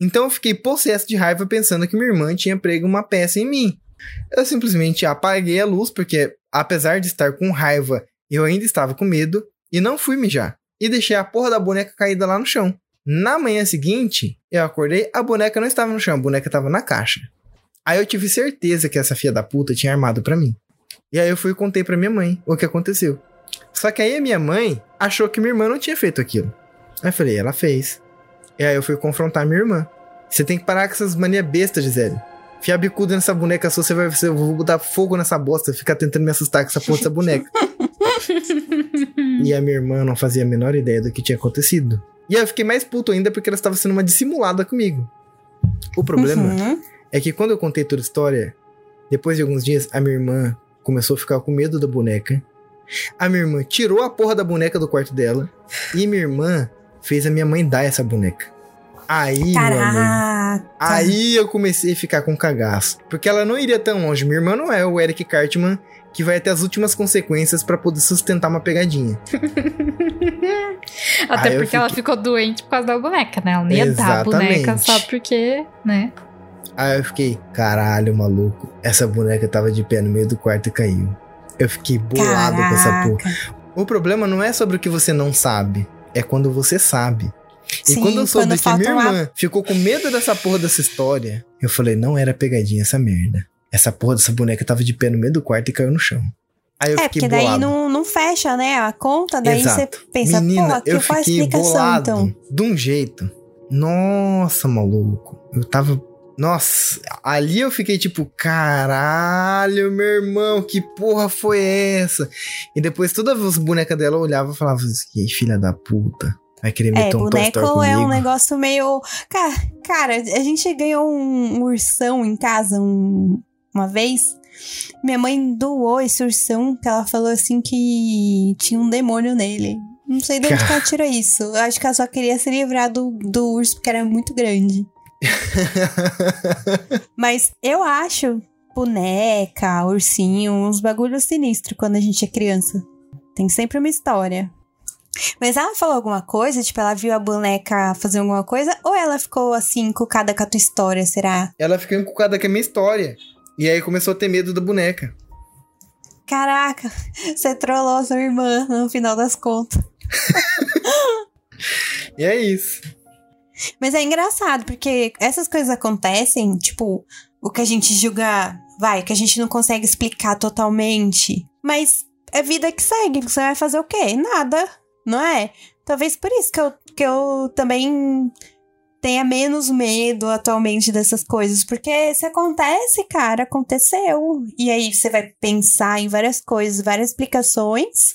[SPEAKER 3] Então eu fiquei possesso de raiva pensando que minha irmã tinha prego uma peça em mim. Eu simplesmente apaguei a luz, porque apesar de estar com raiva, eu ainda estava com medo e não fui mijar. E deixei a porra da boneca caída lá no chão. Na manhã seguinte, eu acordei, a boneca não estava no chão, a boneca estava na caixa. Aí eu tive certeza que essa filha da puta tinha armado pra mim. E aí eu fui e contei pra minha mãe o que aconteceu. Só que aí a minha mãe achou que minha irmã não tinha feito aquilo. Aí eu falei, ela fez. E aí eu fui confrontar minha irmã. Você tem que parar com essas manias bestas, Gisele. Fiar bicuda nessa boneca sua, você vai. Você, eu vou botar fogo nessa bosta, ficar tentando me assustar com essa porra dessa boneca. e a minha irmã não fazia a menor ideia do que tinha acontecido. E aí eu fiquei mais puto ainda porque ela estava sendo uma dissimulada comigo. O problema
[SPEAKER 4] Uhum.
[SPEAKER 3] é que quando eu contei toda a história, depois de alguns dias, a minha irmã começou a ficar com medo da boneca. A minha irmã tirou a porra da boneca do quarto dela. E minha irmã fez a minha mãe dar essa boneca. Aí, meu amor.
[SPEAKER 4] Caraca.
[SPEAKER 3] Aí eu comecei a ficar com cagaço. Porque ela não iria tão longe. Minha irmã não é o Eric Cartman que vai até as últimas consequências pra poder sustentar uma pegadinha.
[SPEAKER 2] Até
[SPEAKER 3] Aí
[SPEAKER 2] porque ela
[SPEAKER 3] fiquei-
[SPEAKER 2] ficou doente por causa da boneca, né? Ela nem ia dar a boneca só porque, né?
[SPEAKER 3] Aí eu fiquei, caralho, maluco. Essa boneca tava de pé no meio do quarto e caiu. Eu fiquei bolado com essa porra.
[SPEAKER 4] Caraca.
[SPEAKER 3] O problema não é sobre o que você não sabe, é quando você sabe. E
[SPEAKER 4] Sim,
[SPEAKER 3] quando eu soube
[SPEAKER 4] quando
[SPEAKER 3] que minha irmã ficou com medo dessa porra dessa história, eu falei, não era pegadinha essa merda. Essa porra dessa boneca tava de pé no meio do quarto e caiu no chão. Aí eu
[SPEAKER 4] É, porque daí não, não fecha, né? A conta, daí você
[SPEAKER 3] Exato.
[SPEAKER 4] pensa,
[SPEAKER 3] Menina,
[SPEAKER 4] pô, que
[SPEAKER 3] eu
[SPEAKER 4] qual a explicação
[SPEAKER 3] bolado
[SPEAKER 4] então?
[SPEAKER 3] de um jeito. Nossa, maluco. Eu tava. Nossa, ali eu fiquei tipo, caralho, meu irmão, que porra foi essa? E depois todas as bonecas dela olhava e falava assim, filha da puta. Vai querer
[SPEAKER 4] É,
[SPEAKER 3] meter um Toy
[SPEAKER 4] boneco
[SPEAKER 3] Story
[SPEAKER 4] é um negócio meio. Cara, cara, a gente ganhou um, um ursão em casa um- uma vez. Minha mãe doou esse ursão, que ela falou assim que tinha um demônio nele. Não sei de onde que ela tirou isso. Eu acho que ela só queria se livrar do, do urso, porque era muito grande. Mas eu acho boneca, ursinho, uns bagulhos sinistros quando a gente é criança. Tem sempre uma história. Mas ela falou alguma coisa? Tipo, ela viu a boneca fazer alguma coisa? Ou ela ficou assim, encucada com a tua história, será?
[SPEAKER 3] Ela ficou encucada com a minha história. E aí começou a ter medo da boneca.
[SPEAKER 4] Caraca, você trollou sua irmã no final das contas.
[SPEAKER 3] E é isso.
[SPEAKER 4] Mas é engraçado, porque essas coisas acontecem, tipo, o que a gente julga, vai, que a gente não consegue explicar totalmente. Mas é vida que segue. Você vai fazer o quê? Nada, não é? Talvez por isso que eu, que eu também tenha menos medo atualmente dessas coisas. Porque se acontece, cara, aconteceu. E aí você vai pensar em várias coisas, várias explicações.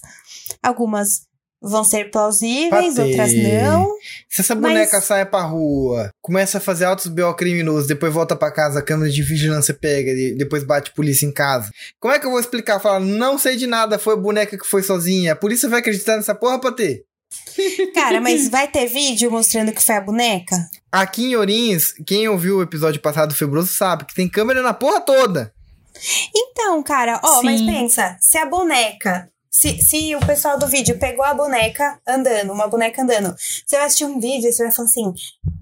[SPEAKER 4] Algumas vão ser plausíveis,
[SPEAKER 3] Patê.
[SPEAKER 4] outras não.
[SPEAKER 3] Se essa boneca
[SPEAKER 4] Mas-
[SPEAKER 3] sai pra rua, começa a fazer altos BO criminosos, depois volta pra casa, a câmera de vigilância pega, e depois bate polícia em casa. Como é que eu vou explicar? Falar, não sei de nada, foi a boneca que foi sozinha. A polícia vai acreditar nessa porra, Patê?
[SPEAKER 4] Cara, mas vai ter vídeo mostrando que foi a boneca?
[SPEAKER 3] Aqui em Orins, quem ouviu o episódio passado do Febroso sabe que tem câmera na porra toda.
[SPEAKER 4] Então, cara, ó, mas
[SPEAKER 2] Sim.
[SPEAKER 4] pensa, se a boneca. Se, se o pessoal do vídeo pegou a boneca andando, uma boneca andando, você vai assistir um vídeo e você vai falar assim: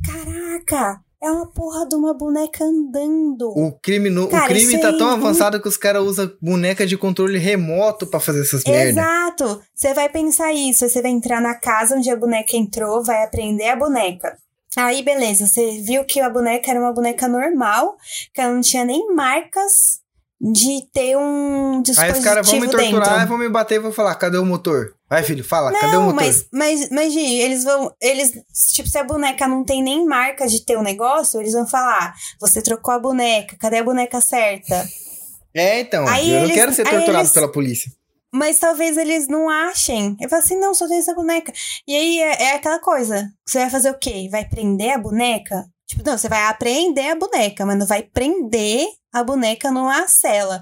[SPEAKER 4] Caraca, é uma porra de uma boneca andando.
[SPEAKER 3] O crime, no, o
[SPEAKER 4] Cara,
[SPEAKER 3] crime
[SPEAKER 4] isso
[SPEAKER 3] tá
[SPEAKER 4] aí-
[SPEAKER 3] tão avançado que os caras usam boneca de controle remoto pra fazer essas merda.
[SPEAKER 4] Exato! Você vai pensar isso, você vai entrar na casa onde a boneca entrou, vai aprender a boneca. Aí, beleza, você viu que a boneca era uma boneca normal, que ela não tinha nem marcas de ter um
[SPEAKER 3] Aí
[SPEAKER 4] dispositivo
[SPEAKER 3] os caras vão me torturar,
[SPEAKER 4] dentro.
[SPEAKER 3] vão me bater e vão falar, cadê o motor? Vai, filho, fala, cadê o
[SPEAKER 4] Não,
[SPEAKER 3] motor?
[SPEAKER 4] mas, mas, mas, Gi, eles vão. Eles, tipo, se a boneca não tem nem marca de ter o negócio, eles vão falar: você trocou a boneca, cadê a boneca certa?
[SPEAKER 3] É, então,
[SPEAKER 4] Aí
[SPEAKER 3] eu não
[SPEAKER 4] eles-
[SPEAKER 3] quero ser torturado
[SPEAKER 4] eles-
[SPEAKER 3] pela polícia.
[SPEAKER 4] Mas talvez eles não achem. Eu falo assim: não, só tem essa boneca. E aí é, é aquela coisa: você vai fazer o quê? Vai prender a boneca? Tipo, não, você vai apreender a boneca, mas não vai prender a boneca numa cela.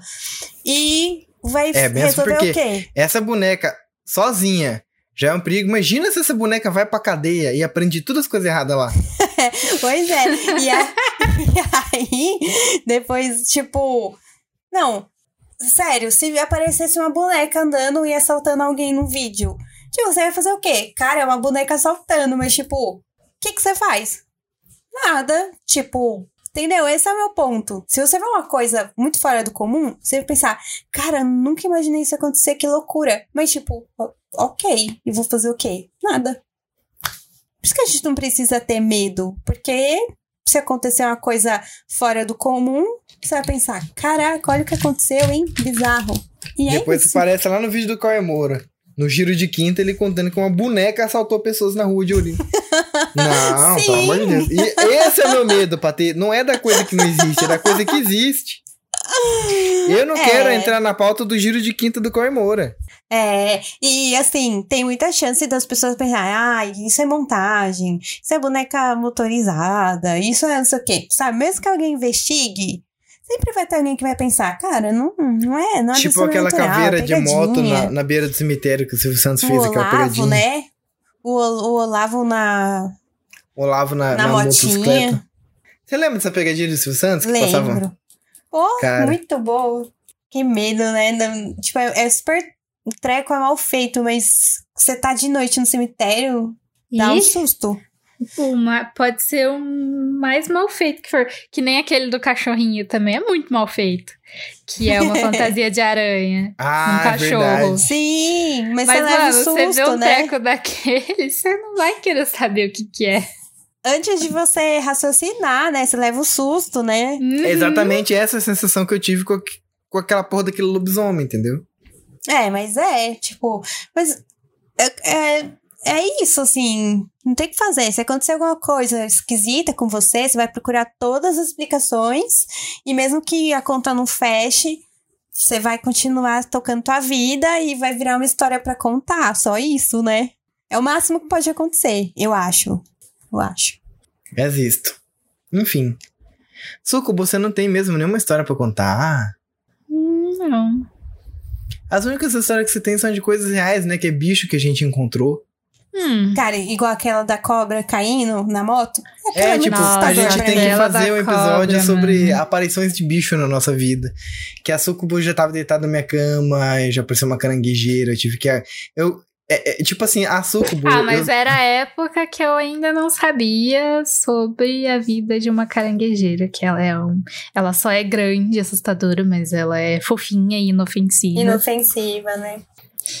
[SPEAKER 4] E vai
[SPEAKER 3] É,
[SPEAKER 4] resolver
[SPEAKER 3] porque-
[SPEAKER 4] o quê?
[SPEAKER 3] Essa boneca sozinha já é um perigo. Imagina se essa boneca vai pra cadeia e aprende todas as coisas erradas lá.
[SPEAKER 4] Pois é. E, a- e aí, depois, tipo. Não, sério, se aparecesse uma boneca andando e assaltando alguém no vídeo, tipo, você vai fazer o quê? Cara, é uma boneca assaltando, mas, tipo, o que, que você faz? Nada. Tipo. Entendeu? Esse é o meu ponto. Se você vê uma coisa muito fora do comum, você vai pensar, cara, nunca imaginei isso acontecer, que loucura. Mas, tipo, ok. E vou fazer o quê? Nada. Por isso que a gente não precisa ter medo. Porque se acontecer uma coisa fora do comum, você vai pensar: caraca, olha o que aconteceu, hein? Bizarro. E
[SPEAKER 3] Depois
[SPEAKER 4] é isso.
[SPEAKER 3] aparece lá no vídeo do Cauê Moura. No giro de quinta, ele contando que uma boneca assaltou pessoas na rua de Ourinho. Não,
[SPEAKER 4] Sim.
[SPEAKER 3] pelo amor de Deus. E esse é meu medo, Patê. Não é da coisa que não existe, é da coisa que existe. Eu não
[SPEAKER 4] É.
[SPEAKER 3] quero entrar na pauta do giro de quinta do Cauê Moura.
[SPEAKER 4] É, e assim, tem muita chance das pessoas pensarem, ah, isso é montagem, isso é boneca motorizada, isso é não sei o quê. Sabe, mesmo que alguém investigue, sempre vai ter alguém que vai pensar, cara, não, não é, não é
[SPEAKER 3] tipo aquela caveira de moto na, na beira do cemitério que o Silvio Santos
[SPEAKER 4] O
[SPEAKER 3] fez aquela
[SPEAKER 4] Olavo,
[SPEAKER 3] pegadinha.
[SPEAKER 4] né? O, o Olavo na,
[SPEAKER 3] Olavo na,
[SPEAKER 4] na,
[SPEAKER 3] na motocicleta.
[SPEAKER 4] motinha.
[SPEAKER 3] Você lembra dessa pegadinha do Silvio Santos? Que passava?
[SPEAKER 4] Lembro. Pô,
[SPEAKER 3] Cara.
[SPEAKER 4] muito boa. Que medo, né? Tipo, é, é super. O treco é mal feito, mas você tá de noite no cemitério, dá um
[SPEAKER 2] E
[SPEAKER 4] susto.
[SPEAKER 2] Uma, pode ser o mais mal feito que for. Que nem aquele do cachorrinho também é muito mal feito. Que é uma fantasia de aranha.
[SPEAKER 3] Ah,
[SPEAKER 2] Um
[SPEAKER 3] é
[SPEAKER 2] cachorro.
[SPEAKER 3] verdade.
[SPEAKER 4] Sim, mas,
[SPEAKER 2] Mas,
[SPEAKER 4] você leva
[SPEAKER 2] mano,
[SPEAKER 4] um susto,
[SPEAKER 2] você vê um
[SPEAKER 4] né?
[SPEAKER 2] treco daquele, você não vai querer saber o que que é.
[SPEAKER 4] Antes de você raciocinar, né? Você leva o susto, né?
[SPEAKER 2] Uhum.
[SPEAKER 3] É exatamente essa sensação que eu tive com, com aquela porra daquele lobisomem, entendeu?
[SPEAKER 4] É, mas é, tipo. Mas é, é, é isso, assim. Não tem o que fazer. Se acontecer alguma coisa esquisita com você, você vai procurar todas as explicações. E mesmo que a conta não feche, você vai continuar tocando tua vida e vai virar uma história pra contar. Só isso, né? É o máximo que pode acontecer, eu acho. Eu acho.
[SPEAKER 3] Existo. Enfim. Suco, você não tem mesmo nenhuma história pra contar?
[SPEAKER 2] Não.
[SPEAKER 3] As únicas histórias que você tem são de coisas reais, né? Que é bicho que a gente encontrou.
[SPEAKER 2] Hum.
[SPEAKER 4] Cara, igual aquela da cobra caindo na moto.
[SPEAKER 3] É,
[SPEAKER 4] muito
[SPEAKER 3] tipo, a
[SPEAKER 2] Nossa,
[SPEAKER 3] gente
[SPEAKER 4] assustador
[SPEAKER 3] tem que.
[SPEAKER 2] Aquela
[SPEAKER 3] fazer um episódio
[SPEAKER 2] cobra,
[SPEAKER 3] sobre
[SPEAKER 2] mano.
[SPEAKER 3] aparições de bicho na nossa vida. Que a Sucubo já tava deitada na minha cama, já apareceu uma caranguejeira, eu tive que. Eu. É, é, tipo assim, a Sucubo.
[SPEAKER 2] Ah,
[SPEAKER 3] eu-
[SPEAKER 2] mas era a época que eu ainda não sabia sobre a vida de uma caranguejeira, que ela é um, ela só é grande, assustadora, mas ela é fofinha e inofensiva.
[SPEAKER 4] Inofensiva, né?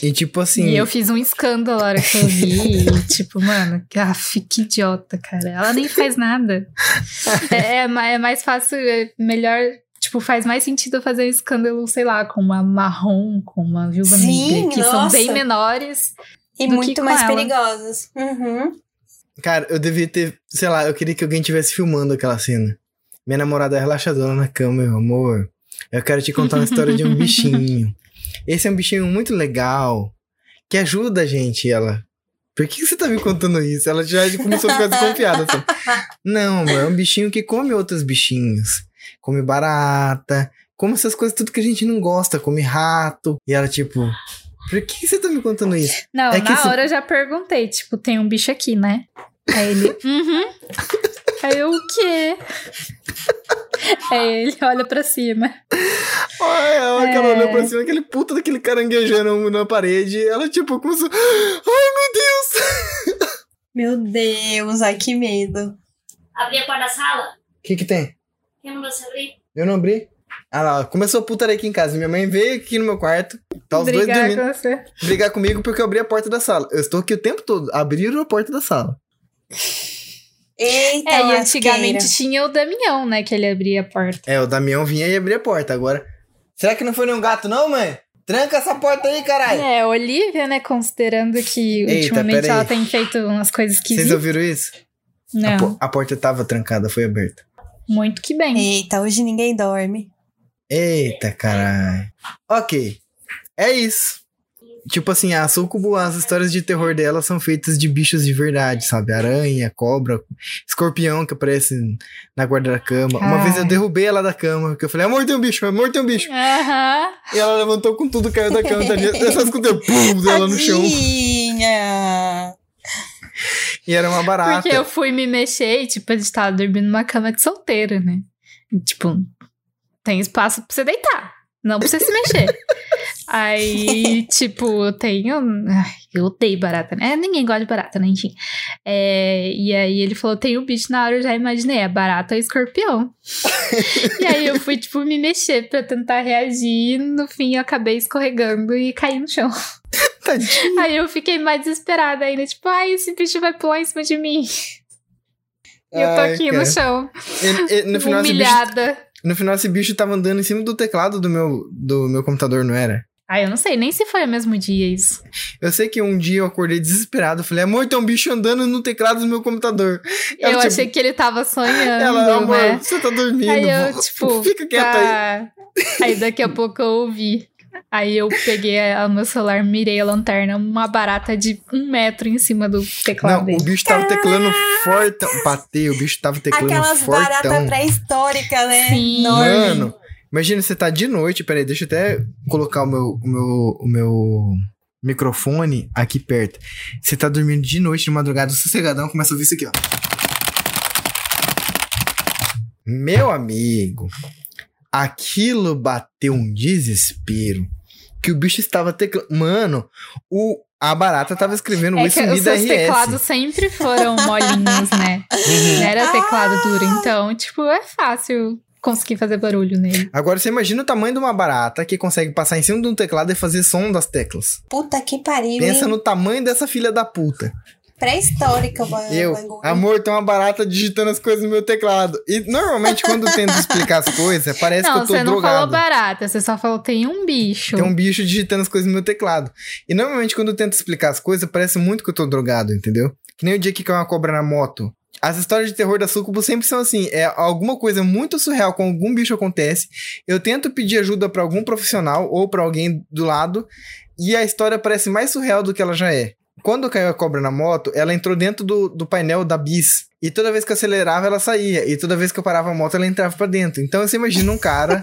[SPEAKER 3] E tipo assim.
[SPEAKER 2] E eu fiz um escândalo na hora que eu vi, e, tipo, mano, gaf, que idiota, cara. Ela nem faz nada. é, é é mais fácil, é melhor, tipo, faz mais sentido eu fazer um escândalo, sei lá, com uma marrom, com uma viúva
[SPEAKER 4] Sim,
[SPEAKER 2] negra, que são
[SPEAKER 4] nossa.
[SPEAKER 2] bem menores.
[SPEAKER 4] E
[SPEAKER 2] Do que
[SPEAKER 4] muito
[SPEAKER 2] com
[SPEAKER 4] mais
[SPEAKER 2] ela.
[SPEAKER 4] perigosas. Uhum.
[SPEAKER 3] Cara, eu devia ter, sei lá, eu queria que alguém estivesse filmando aquela cena. Minha namorada é relaxadora na cama, meu amor. Eu quero te contar uma história de um bichinho. Esse é um bichinho muito legal, que ajuda a gente, ela. Por que você tá me contando isso? Ela já começou a ficar desconfiada. Assim. Não, é um bichinho que come outros bichinhos. Come barata, come essas coisas, tudo que a gente não gosta, come rato. E ela, tipo, por que você tá me contando isso?
[SPEAKER 2] Não,
[SPEAKER 3] É que
[SPEAKER 2] na
[SPEAKER 3] esse-
[SPEAKER 2] hora eu já perguntei, tipo, tem um bicho aqui, né? Aí ele, uhum. Aí eu, o quê? Aí ele olha pra cima.
[SPEAKER 3] Ai, a hora que ela
[SPEAKER 2] É.
[SPEAKER 3] olhou pra cima, aquele puta daquele caranguejando na parede, ela, tipo, começou. Ai, meu Deus!
[SPEAKER 4] Meu Deus, ai que medo.
[SPEAKER 5] Abri a porta da sala?
[SPEAKER 3] O que que tem?
[SPEAKER 5] Quem mandou você abrir?
[SPEAKER 3] Eu não abri. Ah lá, começou a putaria aqui em casa. Minha mãe veio aqui no meu quarto, tá os dois
[SPEAKER 2] brigar
[SPEAKER 3] dormindo,
[SPEAKER 2] com você.
[SPEAKER 3] brigar comigo porque eu abri a porta da sala. Eu estou aqui o tempo todo, abriram a porta da sala.
[SPEAKER 4] Eita,
[SPEAKER 2] É, e
[SPEAKER 4] lasqueira.
[SPEAKER 2] antigamente tinha o Damião, né? Que ele abria a porta.
[SPEAKER 3] É, o Damião vinha e abria a porta. Agora, será que não foi nenhum gato não, mãe? Tranca essa porta aí, caralho.
[SPEAKER 2] É, Olivia, né? Considerando que
[SPEAKER 3] Eita,
[SPEAKER 2] ultimamente ela tem feito umas coisas
[SPEAKER 3] Vocês
[SPEAKER 2] esquisitas.
[SPEAKER 3] ouviram isso? A,
[SPEAKER 2] Não,
[SPEAKER 3] po- a porta tava trancada, foi aberta.
[SPEAKER 2] muito que bem.
[SPEAKER 4] Eita, hoje ninguém dorme.
[SPEAKER 3] Eita, caralho. Ok. É isso. Tipo assim, a Sucubo, as histórias de terror dela são feitas de bichos de verdade, sabe? Aranha, cobra, escorpião que aparece na guarda da cama. Uma
[SPEAKER 2] Ai.
[SPEAKER 3] vez eu derrubei ela da cama, porque eu falei, amor, tem um bicho, amor, tem um bicho.
[SPEAKER 2] Aham.
[SPEAKER 3] E ela levantou com tudo, caiu da cama, tá ligado? Eu só escutei pum dela no chão.
[SPEAKER 4] Tadinha.
[SPEAKER 3] E era uma barata.
[SPEAKER 2] Porque eu fui me mexer e, tipo, a gente tava dormindo numa cama de solteiro, né? E, tipo, tem espaço pra você deitar. Não pra você se mexer. Aí, tipo, eu tenho. Ai, eu odeio barata, né? Ninguém gosta de barata, né? Enfim. É, e aí ele falou: tem um bicho na hora, eu já imaginei, é barata ou escorpião. e aí eu fui, tipo, me mexer pra tentar reagir. No fim, eu acabei escorregando e caí no chão.
[SPEAKER 3] Tadinho.
[SPEAKER 2] Aí eu fiquei mais desesperada ainda, tipo, ai, esse bicho vai pular em cima de mim. E eu tô
[SPEAKER 3] Ai,
[SPEAKER 2] aqui
[SPEAKER 3] cara.
[SPEAKER 2] no chão,
[SPEAKER 3] E- e no, final, esse bicho,
[SPEAKER 2] humilhada.
[SPEAKER 3] no final, esse bicho tava andando em cima do teclado do meu, do meu computador, não era?
[SPEAKER 2] Ai, eu não sei nem se foi o mesmo dia isso.
[SPEAKER 3] Eu sei que um dia eu acordei desesperado. Falei, amor, tem um bicho andando no teclado do meu computador. Ela,
[SPEAKER 2] eu
[SPEAKER 3] tipo,
[SPEAKER 2] achei que ele tava sonhando,
[SPEAKER 3] Ela, amor,
[SPEAKER 2] né?
[SPEAKER 3] você tá dormindo.
[SPEAKER 2] Aí eu, tipo,
[SPEAKER 3] Fica quieto aí.
[SPEAKER 2] tá... aí daqui a pouco eu ouvi. Aí eu peguei a- o meu celular, mirei a lanterna, uma barata de um metro em cima do teclado
[SPEAKER 3] Não,
[SPEAKER 2] dele.
[SPEAKER 3] o bicho tava teclando fortão. Bateu, o bicho tava teclando
[SPEAKER 4] Aquelas baratas
[SPEAKER 3] fortão.
[SPEAKER 4] pré-históricas, né?
[SPEAKER 2] Sim.
[SPEAKER 3] Mano, imagina você tá de noite. Peraí, deixa eu até colocar o meu, o meu, o meu microfone aqui perto. Você tá dormindo de noite, de madrugada, sossegadão, começa a ouvir isso aqui, ó. Meu amigo, aquilo bateu um desespero. Que o bicho estava teclando. Mano, o, a barata tava escrevendo
[SPEAKER 2] É
[SPEAKER 3] Wii
[SPEAKER 2] que os
[SPEAKER 3] sumida
[SPEAKER 2] seus
[SPEAKER 3] RS.
[SPEAKER 2] teclados sempre foram molinhos, né? Não era teclado duro, então, tipo, é fácil conseguir fazer barulho nele.
[SPEAKER 3] Agora você imagina o tamanho de uma barata que consegue passar em cima de um teclado e fazer som das teclas.
[SPEAKER 4] Puta que pariu,
[SPEAKER 3] Pensa
[SPEAKER 4] hein?
[SPEAKER 3] no tamanho dessa filha da puta.
[SPEAKER 4] Pré-histórica
[SPEAKER 3] Eu,
[SPEAKER 4] bagulho.
[SPEAKER 3] amor, tem uma barata digitando as coisas no meu teclado. E normalmente quando eu tento explicar as coisas, parece
[SPEAKER 2] não,
[SPEAKER 3] que eu tô
[SPEAKER 2] você não falou
[SPEAKER 3] drogado.
[SPEAKER 2] barata, você só falou tem um bicho.
[SPEAKER 3] Tem um bicho digitando as coisas no meu teclado. E normalmente quando eu tento explicar as coisas, parece muito que eu tô drogado, entendeu? Que nem o dia que caiu uma cobra na moto. As histórias de terror da Sucubo sempre são assim, é alguma coisa muito surreal com algum bicho acontece, eu tento pedir ajuda pra algum profissional ou pra alguém do lado, e a história parece mais surreal do que ela já é. Quando caiu a cobra na moto, ela entrou dentro do, do painel da bis. E toda vez que eu acelerava, ela saía. E toda vez que eu parava a moto, ela entrava pra dentro. Então você imagina um cara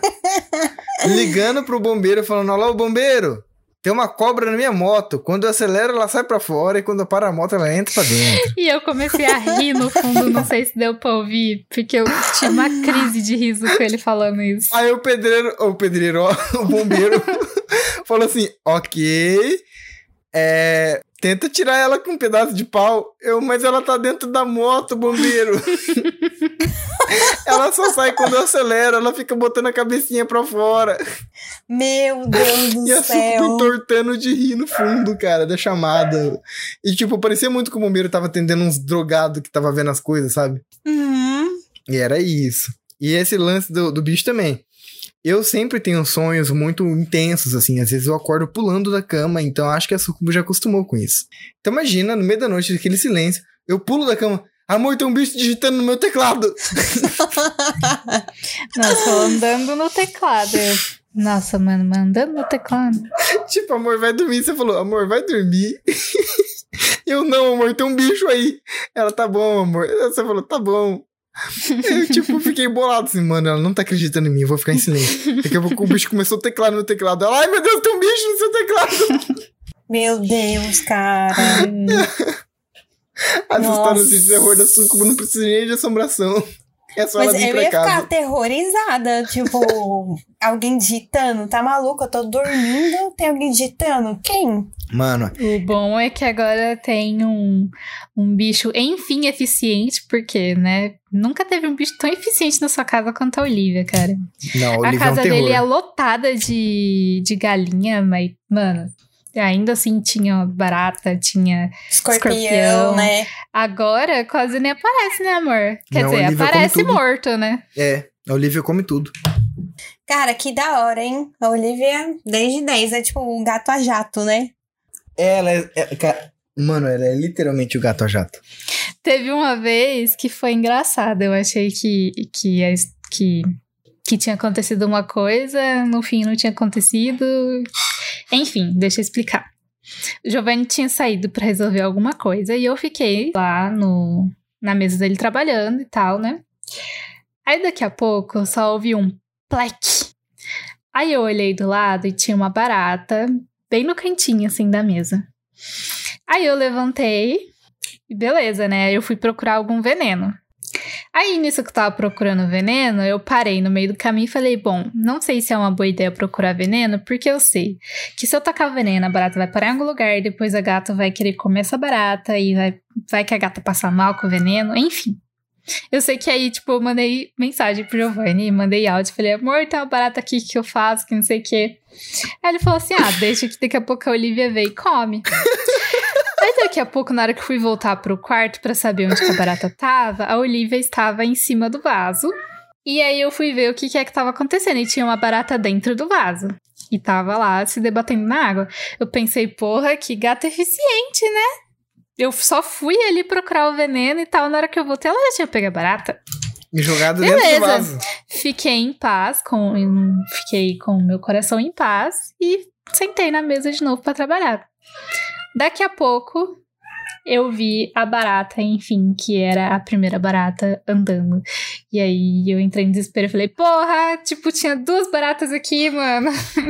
[SPEAKER 3] ligando pro bombeiro falando: Alô, bombeiro! Tem uma cobra na minha moto. Quando eu acelero, ela sai pra fora. E quando eu paro a moto, ela entra pra dentro.
[SPEAKER 2] E eu comecei a rir no fundo, não sei se deu pra ouvir, porque eu tive uma crise de riso com ele falando isso.
[SPEAKER 3] Aí o pedreiro, o pedreiro, o bombeiro, falou assim: Ok, é, tenta tirar ela com um pedaço de pau. Eu, mas ela tá dentro da moto, bombeiro. ela só sai quando eu acelero, ela fica botando a cabecinha pra fora.
[SPEAKER 4] Meu Deus do
[SPEAKER 3] E a
[SPEAKER 4] céu.
[SPEAKER 3] Suco entortando de rir no fundo, cara, da chamada. E, tipo, parecia muito que o bombeiro tava atendendo uns drogados que tava vendo as coisas, sabe?
[SPEAKER 4] Uhum.
[SPEAKER 3] E era isso. E esse lance do, do bicho também. Eu sempre tenho sonhos muito intensos, assim. Às vezes eu acordo pulando da cama, então acho que a Sucubo já acostumou com isso. Então imagina, no meio da noite, aquele silêncio, Eu pulo da cama. Amor, tem um bicho digitando no meu teclado.
[SPEAKER 2] Nossa, eu andando no teclado. Nossa, mano, mandando no teclado.
[SPEAKER 3] tipo, amor, vai dormir. Você falou, amor, vai dormir. Eu não, amor, tem um bicho aí. Ela, tá bom, amor. Você falou, tá bom. Eu, tipo, fiquei bolado assim, mano, ela não tá acreditando em mim, eu vou ficar em silêncio. Daqui a pouco o bicho começou a teclar no meu teclado. Ela, ai meu Deus, tem um bicho no seu teclado.
[SPEAKER 4] Meu Deus, cara.
[SPEAKER 3] As
[SPEAKER 4] Nossa.
[SPEAKER 3] histórias de terror da Sucubo não precisa nem de assombração. É só
[SPEAKER 4] Mas
[SPEAKER 3] ela vir
[SPEAKER 4] eu
[SPEAKER 3] pra
[SPEAKER 4] ia ficar
[SPEAKER 3] casa.
[SPEAKER 4] aterrorizada. Tipo, alguém digitando. Tá maluco? Eu tô dormindo, tem alguém digitando. Quem?
[SPEAKER 3] Mano,
[SPEAKER 2] O bom é que agora tem um, um bicho, enfim, eficiente, porque, né? Nunca teve um bicho tão eficiente na sua casa quanto a Olivia, cara.
[SPEAKER 3] não,
[SPEAKER 2] a
[SPEAKER 3] Olivia é um
[SPEAKER 2] casa dele é lotada de, de galinha, mas, mano, ainda assim tinha barata, tinha.
[SPEAKER 4] Escorpião,
[SPEAKER 2] Escorpião.
[SPEAKER 4] né?
[SPEAKER 2] Agora quase nem aparece, né, amor? Quer
[SPEAKER 3] Não,
[SPEAKER 2] dizer,
[SPEAKER 3] Olivia come
[SPEAKER 2] aparece
[SPEAKER 3] tudo.
[SPEAKER 2] morto, né?
[SPEAKER 3] É, a Olivia come tudo.
[SPEAKER 4] Cara, que da hora, hein? A Olivia, 10 de 10. É tipo um gato a jato, né?
[SPEAKER 3] Ela é, é- ca- Mano, ela é literalmente o gato a jato.
[SPEAKER 2] Teve uma vez que foi engraçado. Eu achei que, que, que, que tinha acontecido uma coisa, no fim não tinha acontecido. Enfim, deixa eu explicar. O Giovanni tinha saído pra resolver alguma coisa e eu fiquei lá no, na mesa dele trabalhando e tal, né? Aí daqui a pouco só ouvi um plec. Aí eu olhei do lado e tinha uma barata bem no cantinho assim da mesa. Aí eu levantei e beleza, né? Eu fui procurar algum veneno. Aí, nisso que eu tava procurando veneno, eu parei no meio do caminho e falei: Bom, não sei se é uma boa ideia procurar veneno, porque eu sei que se eu tacar veneno, a barata vai parar em algum lugar, e depois a gata vai querer comer essa barata, e vai, vai que a gata passa mal com o veneno, enfim. Eu sei que aí, tipo, eu mandei mensagem pro Giovanni, mandei áudio, falei, amor, tem uma barata aqui que eu faço, que não sei o quê. Aí ele falou assim: ah, deixa que daqui a pouco a Olivia vem e come. Aí daqui a pouco, na hora que eu fui voltar pro quarto pra saber onde que a barata tava, a Olivia estava em cima do vaso. E aí eu fui ver o que, que é que tava acontecendo. E tinha uma barata dentro do vaso. E tava lá se debatendo na água. Eu pensei, porra, que gata eficiente, né? Eu só fui ali procurar o veneno e tal. Na hora que eu voltei, ela já tinha pego a barata.
[SPEAKER 3] Me jogado dentro do
[SPEAKER 2] Beleza.
[SPEAKER 3] vaso.
[SPEAKER 2] Fiquei em paz, com, fiquei com o meu coração em paz e sentei na mesa de novo pra trabalhar. Daqui a pouco eu vi a barata, enfim, que era a primeira barata andando. E aí eu entrei em desespero e falei, porra, tipo, tinha duas baratas aqui, mano.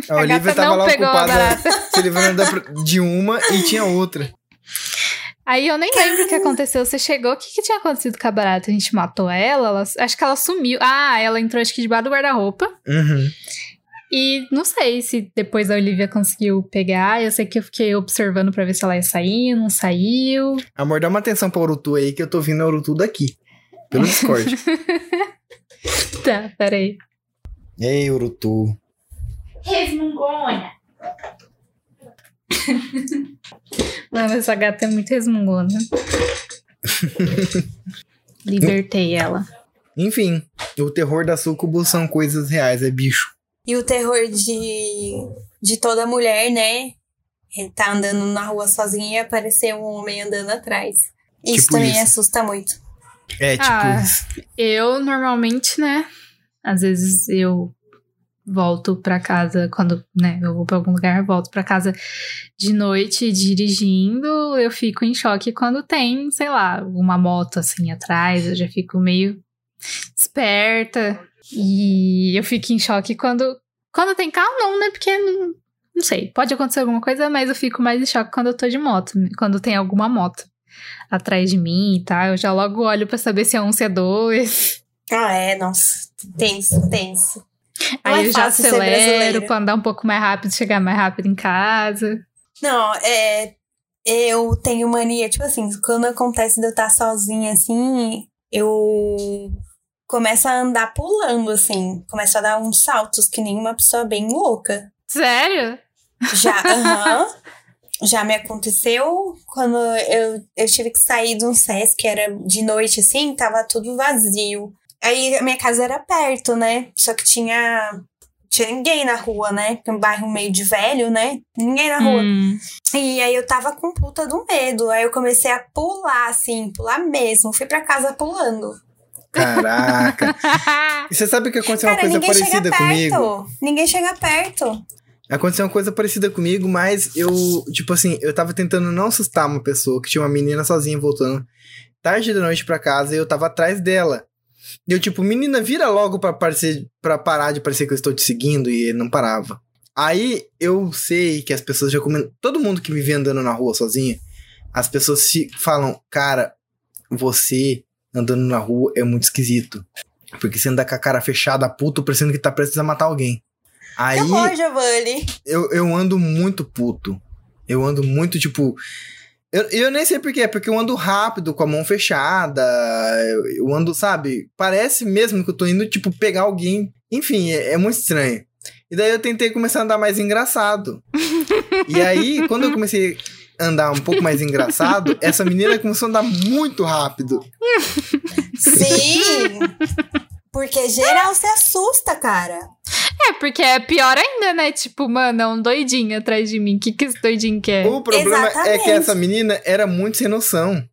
[SPEAKER 3] A,
[SPEAKER 2] A,
[SPEAKER 3] Olivia tava
[SPEAKER 2] não
[SPEAKER 3] lá
[SPEAKER 2] pegou a
[SPEAKER 3] ocupada
[SPEAKER 2] barata.
[SPEAKER 3] se livrando de uma e tinha outra.
[SPEAKER 2] Aí eu nem lembro o que aconteceu. Você chegou, o que, que tinha acontecido com a barata? A gente matou ela? ela? Acho que ela sumiu. Ah, ela entrou acho que debaixo do guarda-roupa.
[SPEAKER 3] Uhum.
[SPEAKER 2] E não sei se depois a Olivia conseguiu pegar. Eu sei que eu fiquei observando pra ver se ela ia sair, não saiu.
[SPEAKER 3] Amor, dá uma atenção pra Urutu aí, que eu tô vindo a Urutu daqui. Pelo Discord.
[SPEAKER 2] Tá, peraí.
[SPEAKER 3] Ei, Urutu.
[SPEAKER 5] Resmungonha.
[SPEAKER 2] Mano, essa gata é muito resmungona. Libertei ela.
[SPEAKER 3] Enfim, o terror da Sucubo são coisas reais, é bicho.
[SPEAKER 4] E o terror de, de toda mulher, né? Ele tá andando na rua sozinha e aparecer um homem andando atrás. Isso
[SPEAKER 3] Tipo
[SPEAKER 4] também
[SPEAKER 3] isso.
[SPEAKER 4] assusta muito.
[SPEAKER 3] É, tipo,
[SPEAKER 2] Ah. Eu normalmente, né? Às vezes eu volto pra casa quando, né, eu vou pra algum lugar, volto pra casa de noite dirigindo, eu fico em choque quando tem, sei lá, uma moto assim atrás, eu já fico meio esperta e eu fico em choque quando quando tem carro não, né? Porque não, não sei, pode acontecer alguma coisa, mas eu fico mais em choque quando eu tô de moto, quando tem alguma moto atrás de mim e tal, eu já logo olho pra saber se é um, se é dois.
[SPEAKER 4] Ah, é, nossa. Tenso, tenso. Não
[SPEAKER 2] Aí
[SPEAKER 4] é
[SPEAKER 2] eu já
[SPEAKER 4] fácil ser
[SPEAKER 2] acelero pra andar um pouco mais rápido, chegar mais rápido em casa.
[SPEAKER 4] Não, é. Eu tenho mania, tipo assim, quando acontece de eu estar sozinha assim, eu começo a andar pulando, assim. Começo a dar uns saltos, que nem uma pessoa bem louca.
[SPEAKER 2] Sério?
[SPEAKER 4] Já, aham. Já me aconteceu quando eu, eu tive que sair de um SESC, que era de noite, assim, tava tudo vazio. Aí a minha casa era perto, né? Só que tinha, tinha ninguém na rua, né? É um bairro meio de velho, né? Ninguém na rua.
[SPEAKER 2] Hum.
[SPEAKER 4] E aí eu tava com puta do medo. Aí eu comecei a pular, assim, pular mesmo. Fui pra casa pulando.
[SPEAKER 3] Caraca. E você sabe que aconteceu uma
[SPEAKER 4] Cara,
[SPEAKER 3] coisa
[SPEAKER 4] ninguém chega
[SPEAKER 3] parecida comigo?
[SPEAKER 4] Ninguém chega perto.
[SPEAKER 3] Aconteceu uma coisa parecida comigo, mas eu, tipo assim, eu tava tentando não assustar uma pessoa que tinha uma menina sozinha voltando tarde da noite pra casa e eu tava atrás dela. E eu, tipo, menina, vira logo pra, parecer, pra parar de parecer que eu estou te seguindo e ele não parava. Aí eu sei que as pessoas já comentam. Todo mundo que me vê andando na rua sozinha, as pessoas se falam, cara, você andando na rua é muito esquisito. Porque você anda com a cara fechada, puto, parecendo que tá prestes a matar alguém. Aí
[SPEAKER 4] horror, Giovanni.
[SPEAKER 3] eu, eu ando muito puto. Eu ando muito, tipo. Eu, eu nem sei porquê, é porque eu ando rápido, com a mão fechada. Eu, eu ando, sabe? Parece mesmo que eu tô indo, tipo, pegar alguém. Enfim, é, é muito estranho. E daí eu tentei começar a andar mais engraçado. e aí, quando eu comecei andar um pouco mais engraçado, essa menina começou a andar muito rápido.
[SPEAKER 4] Sim. Porque geral se assusta, cara.
[SPEAKER 2] É, porque é pior ainda, né? Tipo, mano, é um doidinho atrás de mim. O que, que esse doidinho quer?
[SPEAKER 3] O problema é
[SPEAKER 4] Exatamente.
[SPEAKER 3] que essa menina era muito sem noção.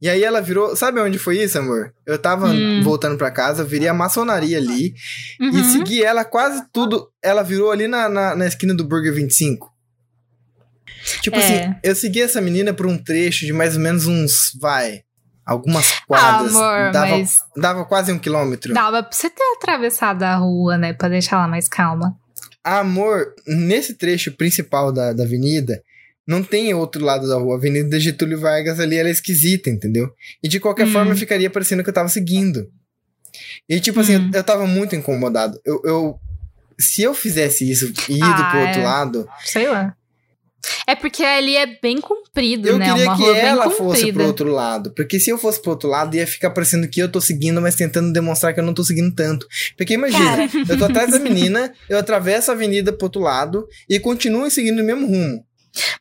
[SPEAKER 3] E aí ela virou. Sabe onde foi isso, amor? Eu tava
[SPEAKER 2] Hum.
[SPEAKER 3] voltando pra casa, virei a maçonaria ali e
[SPEAKER 2] Uhum.
[SPEAKER 3] segui ela quase tudo. Ela virou ali na, na, na esquina do Burger 25. Tipo
[SPEAKER 2] É.
[SPEAKER 3] assim, eu segui essa menina por um trecho de mais ou menos uns. Vai. Algumas quadras.
[SPEAKER 2] Amor,
[SPEAKER 3] dava,
[SPEAKER 2] mas
[SPEAKER 3] dava quase um quilômetro.
[SPEAKER 2] dava pra você ter atravessado a rua, né? Pra deixar ela mais calma.
[SPEAKER 3] Amor, nesse trecho principal da, da avenida, não tem outro lado da rua. A Avenida Getúlio Vargas ali, ela é esquisita, entendeu? E de qualquer
[SPEAKER 2] Hum.
[SPEAKER 3] forma, ficaria parecendo que eu tava seguindo. E tipo assim,
[SPEAKER 2] Hum.
[SPEAKER 3] eu, eu tava muito incomodado. Eu, eu- se eu fizesse isso e ido
[SPEAKER 2] Ah,
[SPEAKER 3] pro outro
[SPEAKER 2] é.
[SPEAKER 3] lado,
[SPEAKER 2] Sei lá. É porque ali é bem comprido,
[SPEAKER 3] eu
[SPEAKER 2] né?
[SPEAKER 3] queria
[SPEAKER 2] Uma
[SPEAKER 3] que ela fosse pro outro lado. Porque se eu fosse pro outro lado, ia ficar parecendo que eu tô seguindo, mas tentando demonstrar que eu não tô seguindo tanto. Porque imagina,
[SPEAKER 4] Cara.
[SPEAKER 3] eu tô atrás da menina, eu atravesso a avenida pro outro lado e continuo seguindo o mesmo rumo.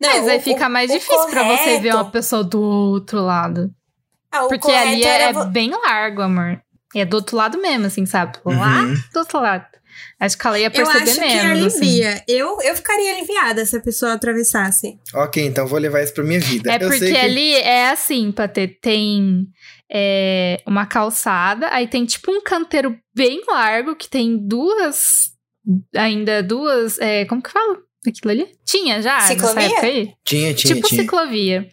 [SPEAKER 4] Não,
[SPEAKER 2] Mas aí
[SPEAKER 4] o-
[SPEAKER 2] fica
[SPEAKER 4] o-
[SPEAKER 2] mais
[SPEAKER 4] o
[SPEAKER 2] difícil pra você ver uma pessoa do outro lado.
[SPEAKER 4] Ah,
[SPEAKER 2] Porque ali é, é
[SPEAKER 4] vo-
[SPEAKER 2] bem largo, amor. E é do outro lado mesmo, assim, sabe? Lá
[SPEAKER 3] Uhum.
[SPEAKER 2] do outro lado. Acho que ela ia
[SPEAKER 4] Eu
[SPEAKER 2] perceber
[SPEAKER 4] acho que
[SPEAKER 2] menos. assim.
[SPEAKER 4] alivia. Eu, eu ficaria aliviada se a pessoa atravessasse.
[SPEAKER 3] Ok, então vou levar isso pra minha vida.
[SPEAKER 2] É
[SPEAKER 3] eu
[SPEAKER 2] porque
[SPEAKER 3] sei que...
[SPEAKER 2] ali é assim, Patê, tem é, uma calçada, aí tem tipo um canteiro bem largo que tem duas, ainda duas, é, como que fala aquilo ali? Tinha já nessa
[SPEAKER 4] Ciclovia?
[SPEAKER 2] época aí?
[SPEAKER 3] Tinha, tinha,
[SPEAKER 2] tipo
[SPEAKER 3] tinha.
[SPEAKER 2] ciclovia.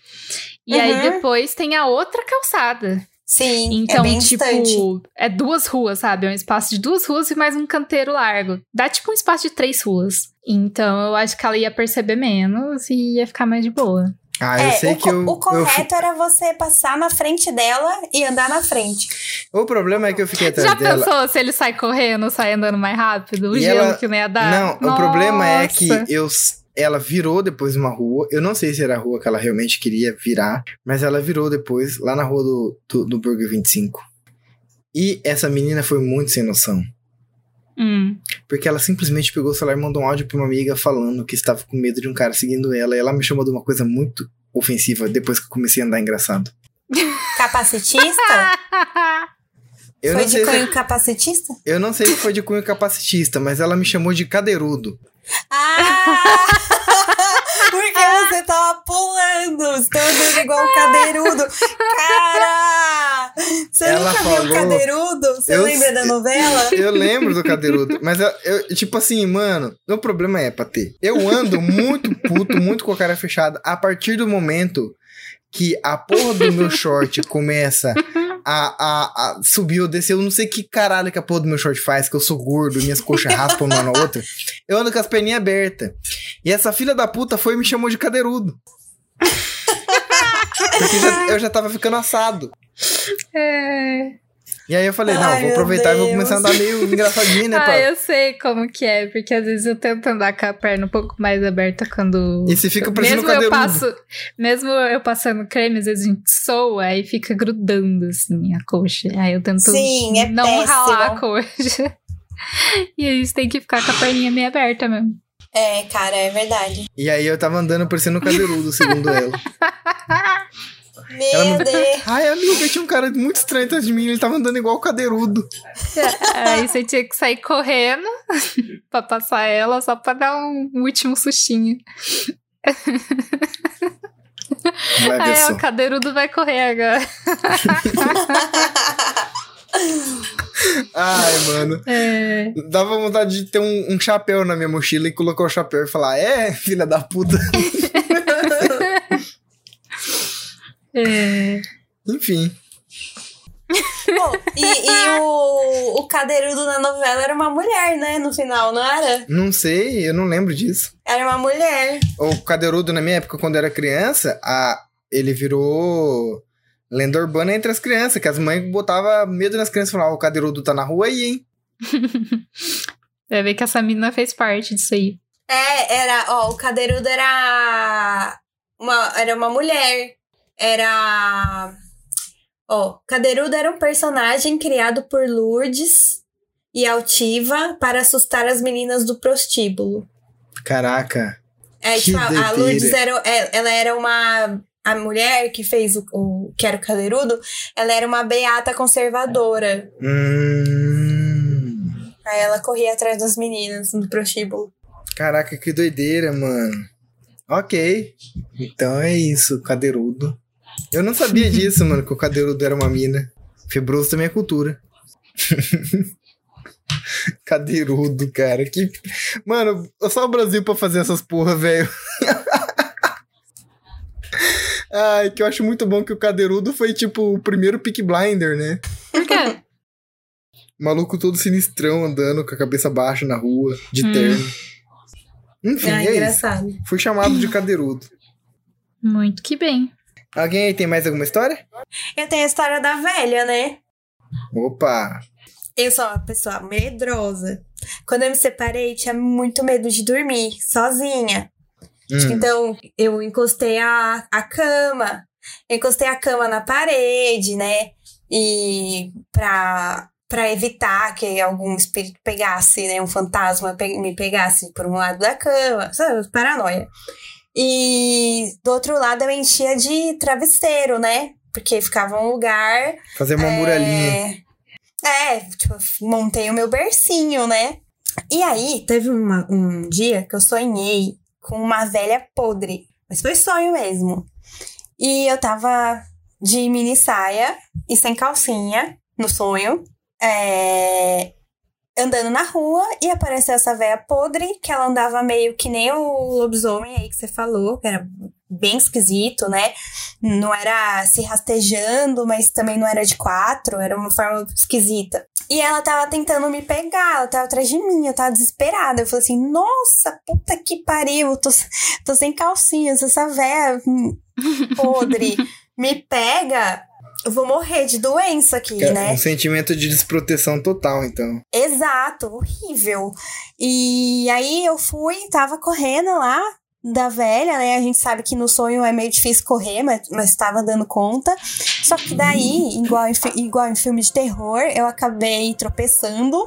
[SPEAKER 2] E
[SPEAKER 4] Uhum.
[SPEAKER 2] aí depois tem a outra calçada.
[SPEAKER 4] Sim,
[SPEAKER 2] Então,
[SPEAKER 4] é bem
[SPEAKER 2] tipo,
[SPEAKER 4] distante.
[SPEAKER 2] é duas ruas, sabe? É um espaço de duas ruas e mais um canteiro largo. Dá tipo um espaço de três ruas. Então, eu acho que ela ia perceber menos e ia ficar mais de boa.
[SPEAKER 3] Ah, eu
[SPEAKER 4] É,
[SPEAKER 3] sei
[SPEAKER 4] o,
[SPEAKER 3] que
[SPEAKER 4] co-
[SPEAKER 3] eu,
[SPEAKER 4] o
[SPEAKER 3] eu
[SPEAKER 4] correto era você passar na frente dela e andar na frente.
[SPEAKER 3] O problema é que eu fiquei atrás
[SPEAKER 2] Já
[SPEAKER 3] dela.
[SPEAKER 2] pensou se ele sai correndo, sai andando mais rápido? O
[SPEAKER 3] E
[SPEAKER 2] gelo
[SPEAKER 3] ela-
[SPEAKER 2] que não ia dar?
[SPEAKER 3] Não, o problema é que
[SPEAKER 2] Nossa.
[SPEAKER 3] eu, ela virou depois uma rua. Eu não sei se era a rua que ela realmente queria virar, mas ela virou depois lá na rua do, do, do Burger 25. E essa menina foi muito sem noção.
[SPEAKER 2] Hum.
[SPEAKER 3] Porque ela simplesmente pegou o celular e mandou um áudio pra uma amiga falando que estava com medo de um cara seguindo ela. E ela me chamou de uma coisa muito ofensiva depois que eu comecei a andar engraçado.
[SPEAKER 4] Capacitista?
[SPEAKER 3] Eu
[SPEAKER 4] Foi
[SPEAKER 3] não,
[SPEAKER 4] de
[SPEAKER 3] sei se,
[SPEAKER 4] cunho capacitista?
[SPEAKER 3] eu não sei se foi de cunho capacitista, mas ela me chamou de cadeirudo.
[SPEAKER 4] Ah! Porque você tava pulando, você tava andando igual um cadeirudo. Cara! Você
[SPEAKER 3] Ela
[SPEAKER 4] nunca viu
[SPEAKER 3] falou-
[SPEAKER 4] um cadeirudo? Você
[SPEAKER 3] Eu
[SPEAKER 4] lembra da novela?
[SPEAKER 3] Eu lembro do cadeirudo, mas eu, eu- tipo assim, mano, o problema é, Patê, eu ando muito puto, muito com a cara fechada, a partir do momento que a porra do meu short começa a, a, a subir ou descer, eu não sei que caralho que a porra do meu short faz, que eu sou gordo, minhas coxas raspam uma na outra, eu ando com as perninhas abertas. E essa filha da puta foi e me chamou de cadeirudo. Porque já- eu já tava ficando assado.
[SPEAKER 2] É.
[SPEAKER 3] E aí eu falei, não,
[SPEAKER 4] Ai,
[SPEAKER 3] vou aproveitar e vou começar a andar meio engraçadinho, né,
[SPEAKER 2] Ah, eu sei como que é, porque às vezes eu tento andar com a perna um pouco mais aberta quando.
[SPEAKER 3] E você fica parecendo
[SPEAKER 2] mesmo
[SPEAKER 3] um
[SPEAKER 2] eu passo, Mesmo eu passando creme, às vezes a gente soa e fica grudando assim a coxa. Aí eu tento
[SPEAKER 4] Sim, é
[SPEAKER 2] não
[SPEAKER 4] péssimo.
[SPEAKER 2] ralar a coxa. e aí você tem que ficar com a perninha meio aberta mesmo.
[SPEAKER 4] É, cara, é verdade.
[SPEAKER 3] E aí eu tava andando parecendo um cadeirudo, segundo ela. Ela
[SPEAKER 4] Meu
[SPEAKER 3] não-
[SPEAKER 4] Deus.
[SPEAKER 3] Ai, amiga, tinha um cara muito estranho atrás de mim, ele tava andando igual o cadeirudo.
[SPEAKER 2] Aí você tinha que sair correndo pra passar ela só pra dar um último sustinho.
[SPEAKER 3] Ver
[SPEAKER 2] Aí
[SPEAKER 3] só.
[SPEAKER 2] o cadeirudo vai correr agora.
[SPEAKER 3] Ai, mano.
[SPEAKER 2] É,
[SPEAKER 3] Dava vontade de ter um, um chapéu na minha mochila e colocar o chapéu e falar: É, filha da puta.
[SPEAKER 2] é.
[SPEAKER 3] Enfim.
[SPEAKER 4] Pô, e e o, o cadeirudo na novela era uma mulher, né? No final, não era?
[SPEAKER 3] Não sei, eu não lembro disso.
[SPEAKER 4] Era uma mulher.
[SPEAKER 3] O cadeirudo, na minha época, quando eu era criança, a, ele virou lenda urbana entre as crianças, que as mães botavam medo nas crianças e falavam: O cadeirudo tá na rua aí, hein?
[SPEAKER 2] Vai ver que essa menina fez parte disso aí.
[SPEAKER 4] É, era, ó, o cadeirudo era uma, era uma mulher. Era. Ó, Cadeirudo era um personagem criado por Lourdes e Altiva para assustar as meninas do prostíbulo.
[SPEAKER 3] Caraca.
[SPEAKER 4] É, tipo, a, a. Lourdes era, é, ela era uma. A mulher que fez o, o. que era o cadeirudo, ela era uma beata conservadora.
[SPEAKER 3] Hum.
[SPEAKER 4] Aí ela corria atrás das meninas no prostíbulo.
[SPEAKER 3] Caraca, que doideira, mano. Ok. Então é isso, cadeirudo. Eu não sabia disso, mano, que o cadeirudo era uma mina. Fibroso também é cultura. cadeirudo, cara. Que... Mano, só o Brasil pra fazer essas porra, velho. Ai, que eu acho muito bom que o cadeirudo foi, tipo, o primeiro pick blinder, né?
[SPEAKER 2] Por quê?
[SPEAKER 3] Maluco todo sinistrão andando com a cabeça baixa na rua, de
[SPEAKER 2] Hum.
[SPEAKER 3] terno. Enfim,
[SPEAKER 4] Ah,
[SPEAKER 3] é isso.
[SPEAKER 4] engraçado.
[SPEAKER 3] Fui chamado de cadeirudo.
[SPEAKER 2] Muito que bem.
[SPEAKER 3] Alguém aí tem mais alguma história?
[SPEAKER 4] Eu tenho a história da velha, né?
[SPEAKER 3] Opa!
[SPEAKER 4] Eu sou uma pessoa medrosa. Quando eu me separei, tinha muito medo de dormir sozinha.
[SPEAKER 3] Hum,
[SPEAKER 4] Então, eu encostei a, a cama. Encostei a cama na parede, né? E pra, pra evitar que algum espírito pegasse, né? Um fantasma me pegasse por um lado da cama. Sabe? Paranoia. E do outro lado eu enchia de travesseiro, né? Porque ficava um lugar
[SPEAKER 3] fazer uma muralhinha.
[SPEAKER 4] é, é, tipo, montei o meu bercinho, né? E aí, teve uma- um dia que eu sonhei com uma velha podre. Mas foi sonho mesmo. E eu tava de mini saia e sem calcinha no sonho. é, andando na rua e apareceu essa velha podre, que ela andava meio que nem o lobisomem aí que você falou, que era bem esquisito, né? Não era se rastejando, mas também não era de quatro, era uma forma esquisita. E ela tava tentando me pegar, ela tava atrás de mim, eu tava desesperada. Eu falei assim, nossa, puta que pariu, tô, tô sem calcinhas, essa véia hum, podre me pega, eu vou morrer de doença aqui,
[SPEAKER 3] é
[SPEAKER 4] né?
[SPEAKER 3] Um sentimento de desproteção total, então.
[SPEAKER 4] Exato, horrível. E aí eu fui, tava correndo lá da velha, né? A gente sabe que no sonho é meio difícil correr, mas, mas tava dando conta. Só que daí, igual em, igual em filme de terror, eu acabei tropeçando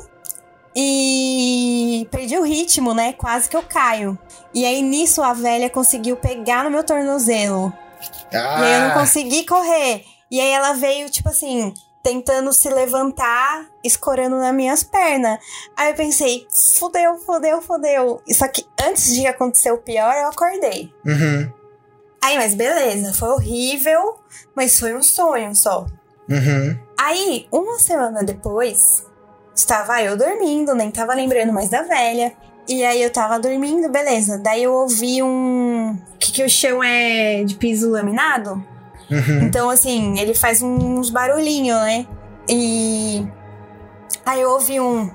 [SPEAKER 4] e perdi o ritmo, né? Quase que eu caio. E aí nisso a velha conseguiu pegar no meu tornozelo. E aí eu não
[SPEAKER 3] Ah,
[SPEAKER 4] consegui correr. E aí ela veio, tipo assim, tentando se levantar, escorando nas minhas pernas. Aí eu pensei, fodeu, fodeu, fodeu. Só que antes de acontecer o pior, eu acordei.
[SPEAKER 3] uhum,
[SPEAKER 4] Aí, mas beleza, foi horrível, mas foi um sonho só.
[SPEAKER 3] uhum.
[SPEAKER 4] Aí, uma semana depois, estava eu dormindo, nem tava lembrando mais da velha. E aí eu tava dormindo, beleza. Daí eu ouvi um. O que, que o chão é de piso laminado?
[SPEAKER 3] Uhum.
[SPEAKER 4] Então, assim, ele faz uns barulhinhos, né? E. Aí eu ouvi um.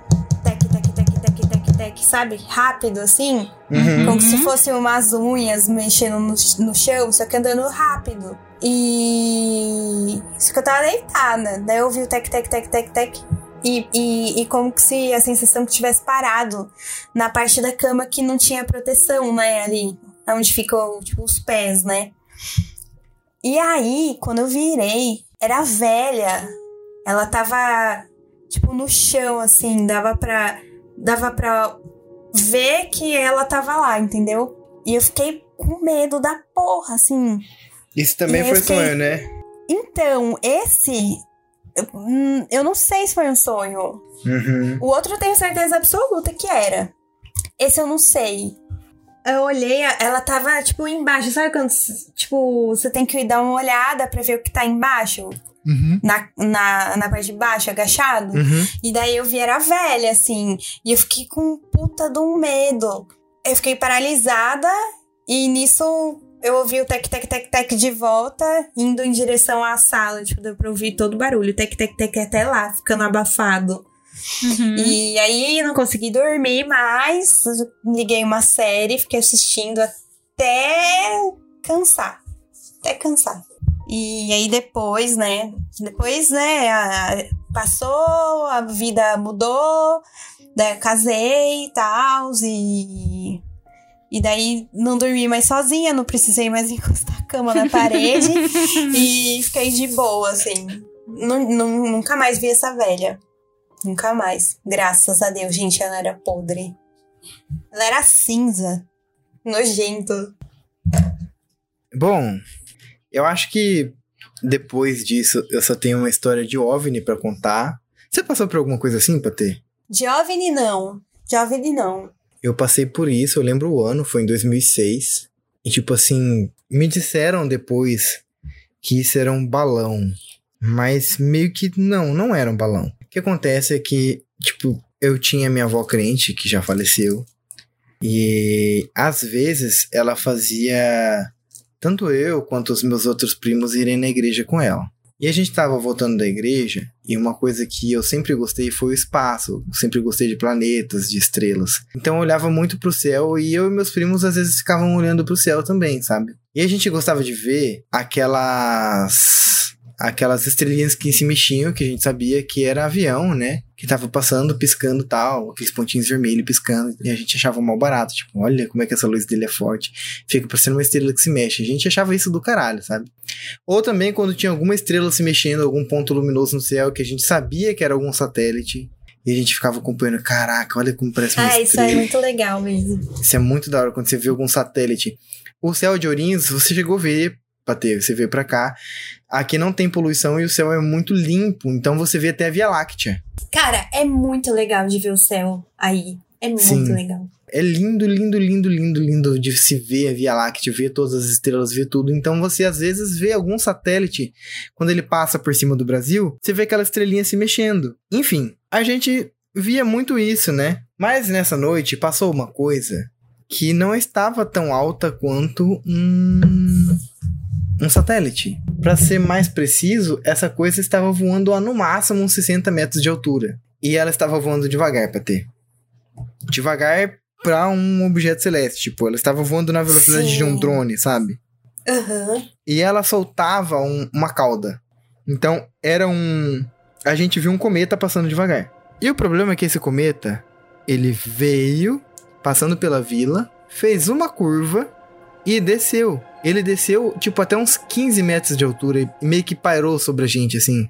[SPEAKER 4] Tec, tec, tec, tec, tec, tec, sabe? Rápido, assim.
[SPEAKER 3] Uhum.
[SPEAKER 4] Como se fosse umas unhas mexendo no, no chão, só que andando rápido. E. Só que eu tava deitada. Daí eu ouvi o tec, tec, tec, tec, tec. E, e, e como que se a sensação que tivesse parado na parte da cama que não tinha proteção, né? Ali, onde ficam, tipo, os pés, né? E aí, quando eu virei, era velha. Ela tava, tipo, no chão, assim, dava pra. Dava pra ver que ela tava lá, entendeu? E eu fiquei com medo da porra, assim.
[SPEAKER 3] Isso também
[SPEAKER 4] E
[SPEAKER 3] foi
[SPEAKER 4] fiquei-
[SPEAKER 3] sonho, né?
[SPEAKER 4] Então, esse. hum, Eu não sei se foi um sonho.
[SPEAKER 3] Uhum.
[SPEAKER 4] O outro eu tenho certeza absoluta que era. Esse eu não sei. Eu olhei, ela tava, tipo, embaixo. Sabe quando, tipo, você tem que dar uma olhada pra ver o que tá embaixo?
[SPEAKER 1] Uhum.
[SPEAKER 4] Na, na, na parte de baixo, agachado?
[SPEAKER 3] Uhum.
[SPEAKER 4] E daí eu vi era velha, assim. E eu fiquei com puta de um medo. Eu fiquei paralisada. E nisso eu ouvi o tec, tec, tec, tec de volta, indo em direção à sala. Tipo, deu pra ouvir todo o barulho. Tec, tec, tec até lá, ficando abafado.
[SPEAKER 2] Uhum.
[SPEAKER 4] E aí não consegui dormir mais. Liguei uma série, fiquei assistindo até cansar. Até cansar. E aí depois, né? Depois, né? a- passou, a vida mudou, daí eu casei e tal. E. E daí não dormi mais sozinha, não precisei mais encostar a cama na parede. e fiquei de boa, assim. Nu- nunca mais vi essa velha. Nunca mais. Graças a Deus, gente, ela era podre. Ela era cinza. Nojento.
[SPEAKER 3] Bom, eu acho que depois disso eu só tenho uma história de OVNI pra contar. Você passou por alguma coisa assim, Patê?
[SPEAKER 4] De OVNI, não. De OVNI, não.
[SPEAKER 3] Eu passei por isso, eu lembro o ano, foi em 2006. E tipo assim, me disseram depois que isso era um balão. Mas meio que não, não era um balão. Que acontece é que, tipo, eu tinha minha avó crente, que já faleceu. E às vezes ela fazia tanto eu quanto os meus outros primos irem na igreja com ela. E a gente tava voltando da igreja, e uma coisa que eu sempre gostei foi o espaço. Sempre gostei de planetas, de estrelas. Então eu olhava muito pro céu e eu e meus primos às vezes ficavam olhando pro céu também, sabe? E a gente gostava de ver aquelas aquelas estrelinhas que se mexiam, que a gente sabia que era avião, né? Que tava passando, piscando tal, aqueles pontinhos vermelhos piscando, e a gente achava mal barato, tipo, olha como é que essa luz dele é forte, fica parecendo uma estrela que se mexe. A gente achava isso do caralho, sabe? Ou também quando tinha alguma estrela se mexendo, algum ponto luminoso no céu, que a gente sabia que era algum satélite, e a gente ficava acompanhando, caraca, olha como parece uma
[SPEAKER 4] Ah,
[SPEAKER 3] estrela.
[SPEAKER 4] isso aí é muito legal mesmo.
[SPEAKER 3] Isso é muito da hora quando você vê algum satélite. O céu de Ourinhos, você chegou a ver, Patê, você veio pra cá. Aqui não tem poluição e o céu é muito limpo, então você vê até a Via Láctea.
[SPEAKER 4] Cara, é muito legal de ver o céu aí. É muito
[SPEAKER 3] Sim.
[SPEAKER 4] legal.
[SPEAKER 3] É lindo, lindo, lindo, lindo, lindo de se ver a Via Láctea, ver todas as estrelas, ver tudo. Então você às vezes vê algum satélite, quando ele passa por cima do Brasil, você vê aquela estrelinha se mexendo. Enfim, a gente via muito isso, né? Mas nessa noite passou uma coisa que não estava tão alta quanto um, um satélite. Para ser mais preciso, essa coisa estava voando a no máximo uns 60 metros de altura. E ela estava voando devagar, ter. Devagar pra um objeto celeste. Tipo, ela estava voando na velocidade de um
[SPEAKER 4] Sim.
[SPEAKER 3] drone, sabe?
[SPEAKER 4] Aham.
[SPEAKER 3] E ela soltava um- uma cauda. Então, era um. A gente viu um cometa passando devagar. E o problema é que esse cometa, ele veio passando pela vila, fez uma curva e desceu. Ele desceu, tipo, até uns 15 metros de altura e meio que pairou sobre a gente, assim.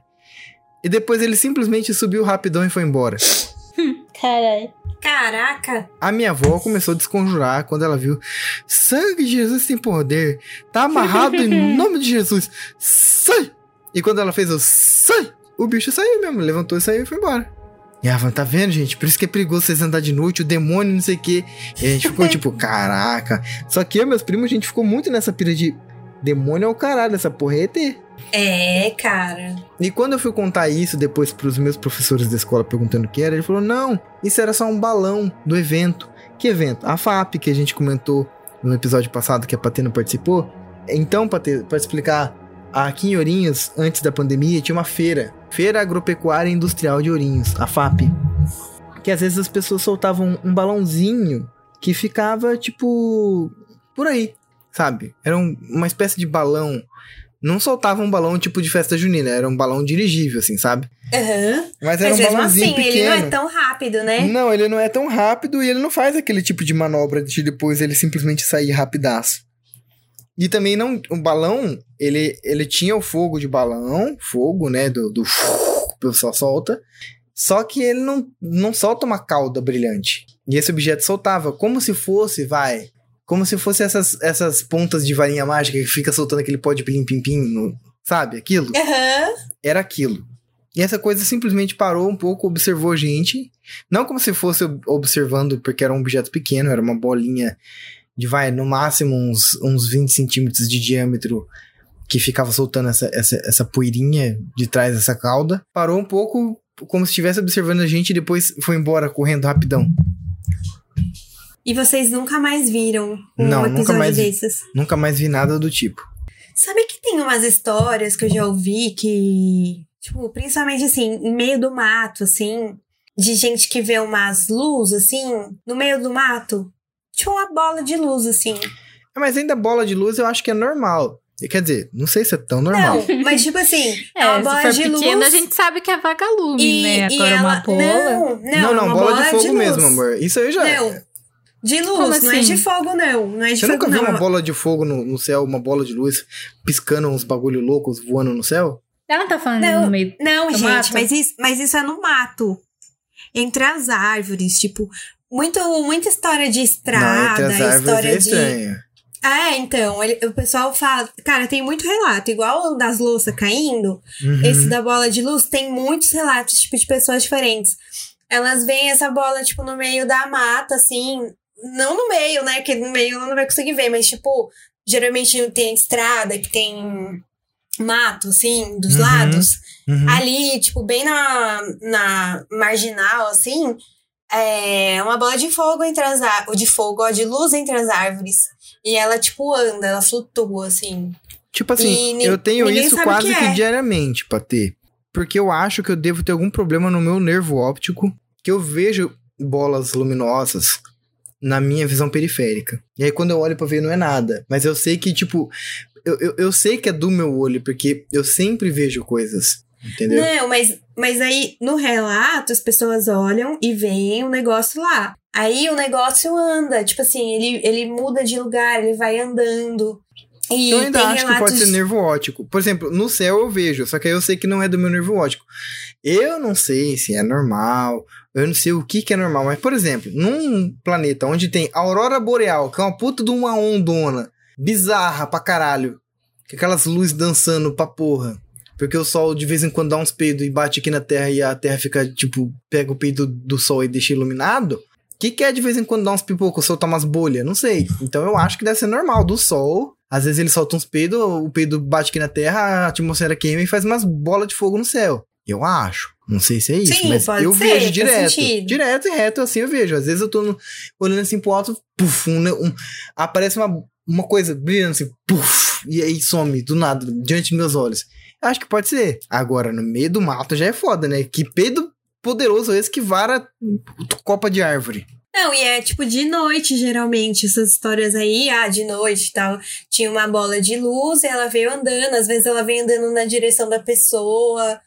[SPEAKER 3] E depois ele simplesmente subiu rapidão e foi embora.
[SPEAKER 5] Caralho.
[SPEAKER 4] Caraca.
[SPEAKER 3] A minha avó começou a desconjurar quando ela viu sangue de Jesus tem poder. Tá amarrado em nome de Jesus. Sai! E quando ela fez o sai, o bicho saiu mesmo. Levantou e saiu e foi embora. E ela falou, tá vendo, gente? Por isso que é perigoso vocês andar de noite, o demônio, não sei o quê. E a gente ficou tipo, caraca. Só que eu e meus primos, a gente ficou muito nessa pira de demônio é o caralho, essa porra é ET.
[SPEAKER 4] É, cara.
[SPEAKER 3] E quando eu fui contar isso depois pros meus professores da escola perguntando o que era, ele falou: não, isso era só um balão do evento. Que evento? A FAP, que a gente comentou no episódio passado que a Patê não participou. Então, Patê, pra explicar, aqui em Ourinhos, antes da pandemia, tinha uma feira. Feira Agropecuária Industrial de Ourinhos, a FAP. Que às vezes as pessoas soltavam um balãozinho que ficava, tipo, por aí, sabe? Era um- uma espécie de balão. Não soltava um balão tipo de festa junina, era um balão dirigível, assim, sabe?
[SPEAKER 4] Aham.
[SPEAKER 3] Mas era
[SPEAKER 4] Mas
[SPEAKER 3] um
[SPEAKER 4] mesmo
[SPEAKER 3] balãozinho
[SPEAKER 4] assim,
[SPEAKER 3] pequeno.
[SPEAKER 4] ele não é tão rápido, né?
[SPEAKER 3] Não, ele não é tão rápido e ele não faz aquele tipo de manobra de depois ele simplesmente sair rapidaço. E também não. O balão, ele, ele tinha o fogo de balão, fogo, né? Do, do que o pessoal solta. Só que ele não, não solta uma cauda brilhante. E esse objeto soltava, como se fosse, vai. Como se fosse essas, essas pontas de varinha mágica que fica soltando aquele pó de plim-pim-pim no, Sabe aquilo?
[SPEAKER 4] Aham.
[SPEAKER 3] Era aquilo. E essa coisa simplesmente parou um pouco, observou a gente. Não como se fosse ob- observando porque era um objeto pequeno, era uma bolinha de, vai, no máximo uns, uns 20 centímetros de diâmetro que ficava soltando essa, essa, essa poeirinha de trás dessa cauda. Parou um pouco como se estivesse observando a gente e depois foi embora correndo rapidão.
[SPEAKER 4] E vocês nunca mais viram um
[SPEAKER 3] Não, nunca
[SPEAKER 4] episódio
[SPEAKER 3] mais vi.
[SPEAKER 4] desses?
[SPEAKER 3] Nunca mais vi nada do tipo.
[SPEAKER 4] Sabe que tem umas histórias que eu já ouvi que, tipo, principalmente assim, em meio do mato, assim, de gente que vê umas luzes, assim, no meio do mato? Tipo uma bola de luz, assim.
[SPEAKER 3] Mas ainda bola de luz eu acho que é normal. Quer dizer, não sei se é tão normal.
[SPEAKER 4] Não, mas tipo assim, é,
[SPEAKER 2] É,
[SPEAKER 4] uma
[SPEAKER 2] se
[SPEAKER 4] bola
[SPEAKER 2] for
[SPEAKER 4] de
[SPEAKER 2] pequena,
[SPEAKER 4] luz.
[SPEAKER 2] a gente sabe que é vagalume, né?
[SPEAKER 4] e
[SPEAKER 2] Agora
[SPEAKER 4] ela...
[SPEAKER 2] uma bola.
[SPEAKER 4] Não, não,
[SPEAKER 3] não, não,
[SPEAKER 4] uma
[SPEAKER 3] bola, de fogo
[SPEAKER 4] luz.
[SPEAKER 3] mesmo, amor. Isso aí já.
[SPEAKER 4] Não, de luz,
[SPEAKER 2] Como
[SPEAKER 4] não é
[SPEAKER 2] assim?
[SPEAKER 4] de fogo, não. Não é de
[SPEAKER 3] Você
[SPEAKER 4] fogo,
[SPEAKER 3] nunca viu
[SPEAKER 4] não.
[SPEAKER 3] uma bola de fogo no, no céu, uma bola de luz piscando uns bagulho loucos voando no céu?
[SPEAKER 2] Ela não tá falando
[SPEAKER 4] Não,
[SPEAKER 2] no meio.
[SPEAKER 4] Não, gente,
[SPEAKER 2] mato?
[SPEAKER 4] mas isso, mas isso é no mato. Entre as árvores, tipo, muito, muita história de
[SPEAKER 3] não,
[SPEAKER 4] estrada,
[SPEAKER 3] árvores
[SPEAKER 4] história
[SPEAKER 3] é
[SPEAKER 4] de.
[SPEAKER 3] estranho.
[SPEAKER 4] É, então, ele- o pessoal fala. Cara, tem muito relato, igual o das louças caindo.
[SPEAKER 3] Uhum.
[SPEAKER 4] Esse da bola de luz tem muitos relatos, tipo, de pessoas diferentes. Elas veem essa bola, tipo, no meio da mata, assim. Não no meio, né? Que no meio ela não vai conseguir ver, mas, tipo, geralmente tem estrada que tem mato, assim, dos
[SPEAKER 3] Uhum.
[SPEAKER 4] lados.
[SPEAKER 3] Uhum.
[SPEAKER 4] Ali, tipo, bem na, na marginal, assim, é uma bola de fogo entre as árvores. De fogo, ó, de luz entre as árvores. E ela, tipo, anda, ela flutua, assim.
[SPEAKER 3] Tipo assim,
[SPEAKER 4] E
[SPEAKER 3] eu tenho isso quase
[SPEAKER 4] que
[SPEAKER 3] que,
[SPEAKER 4] é.
[SPEAKER 3] diariamente. Porque eu acho que eu devo ter algum problema no meu nervo óptico, que eu vejo bolas luminosas na minha visão periférica. E aí quando eu olho pra ver não é nada. Mas eu sei que, tipo, eu, eu, eu sei que é do meu olho, porque eu sempre vejo coisas. Entendeu?
[SPEAKER 4] Não, mas, mas aí no relato as pessoas olham e veem o negócio lá. Aí o negócio anda, tipo assim, ele, ele muda de lugar, ele vai andando. E
[SPEAKER 3] eu ainda acho que
[SPEAKER 4] relatos...
[SPEAKER 3] pode ser nervo óptico. Por exemplo, no céu eu vejo, só que aí eu sei que não é do meu nervo óptico. Eu não sei se é normal, eu não sei o que, que é normal, mas, por exemplo, num planeta onde tem aurora boreal, que é uma puta de uma ondona, bizarra pra caralho, com aquelas luzes dançando pra porra, porque o sol de vez em quando dá uns peidos e bate aqui na Terra e a Terra fica, tipo, pega o peido do sol e deixa iluminado. O que, que é de vez em quando dar uns pipocos, soltar umas bolhas? Não sei. Então eu acho que deve ser normal do sol. Às vezes ele solta uns peidos, o peido bate aqui na Terra, a atmosfera queima e faz umas bolas de fogo no céu. Eu acho. Não sei se é isso,
[SPEAKER 4] Sim,
[SPEAKER 3] mas eu
[SPEAKER 4] ser,
[SPEAKER 3] vejo direto.
[SPEAKER 4] sentido.
[SPEAKER 3] Direto e reto, assim eu vejo. Às vezes eu tô no- olhando assim pro alto, puf, um, um- aparece uma, uma coisa brilhando assim, puf, e aí some do nada, diante dos meus olhos. Acho que pode ser. Agora, no meio do mato já é foda, né? Que peido poderoso esse que vara copa de árvore.
[SPEAKER 4] Não, e é tipo de noite, geralmente, essas histórias aí, ah, de noite e tal. Tinha uma bola de luz e ela veio andando, às vezes ela vem andando na direção da pessoa,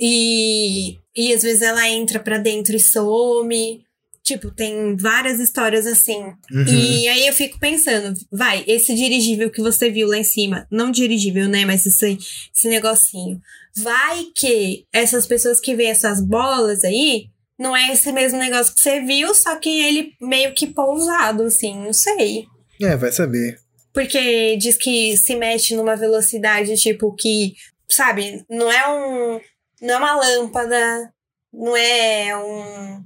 [SPEAKER 4] e, e às vezes ela entra pra dentro e some. Tipo, tem várias histórias assim.
[SPEAKER 3] Uhum.
[SPEAKER 4] E aí eu fico pensando, vai, esse dirigível que você viu lá em cima, não dirigível, né, mas esse, esse negocinho. Vai que essas pessoas que veem essas bolas aí, não é esse mesmo negócio que você viu, só que ele meio que pousado, assim, não sei.
[SPEAKER 3] É, vai saber.
[SPEAKER 4] Porque diz que se mexe numa velocidade, tipo, que, sabe, não é um. Não é uma lâmpada, não é um.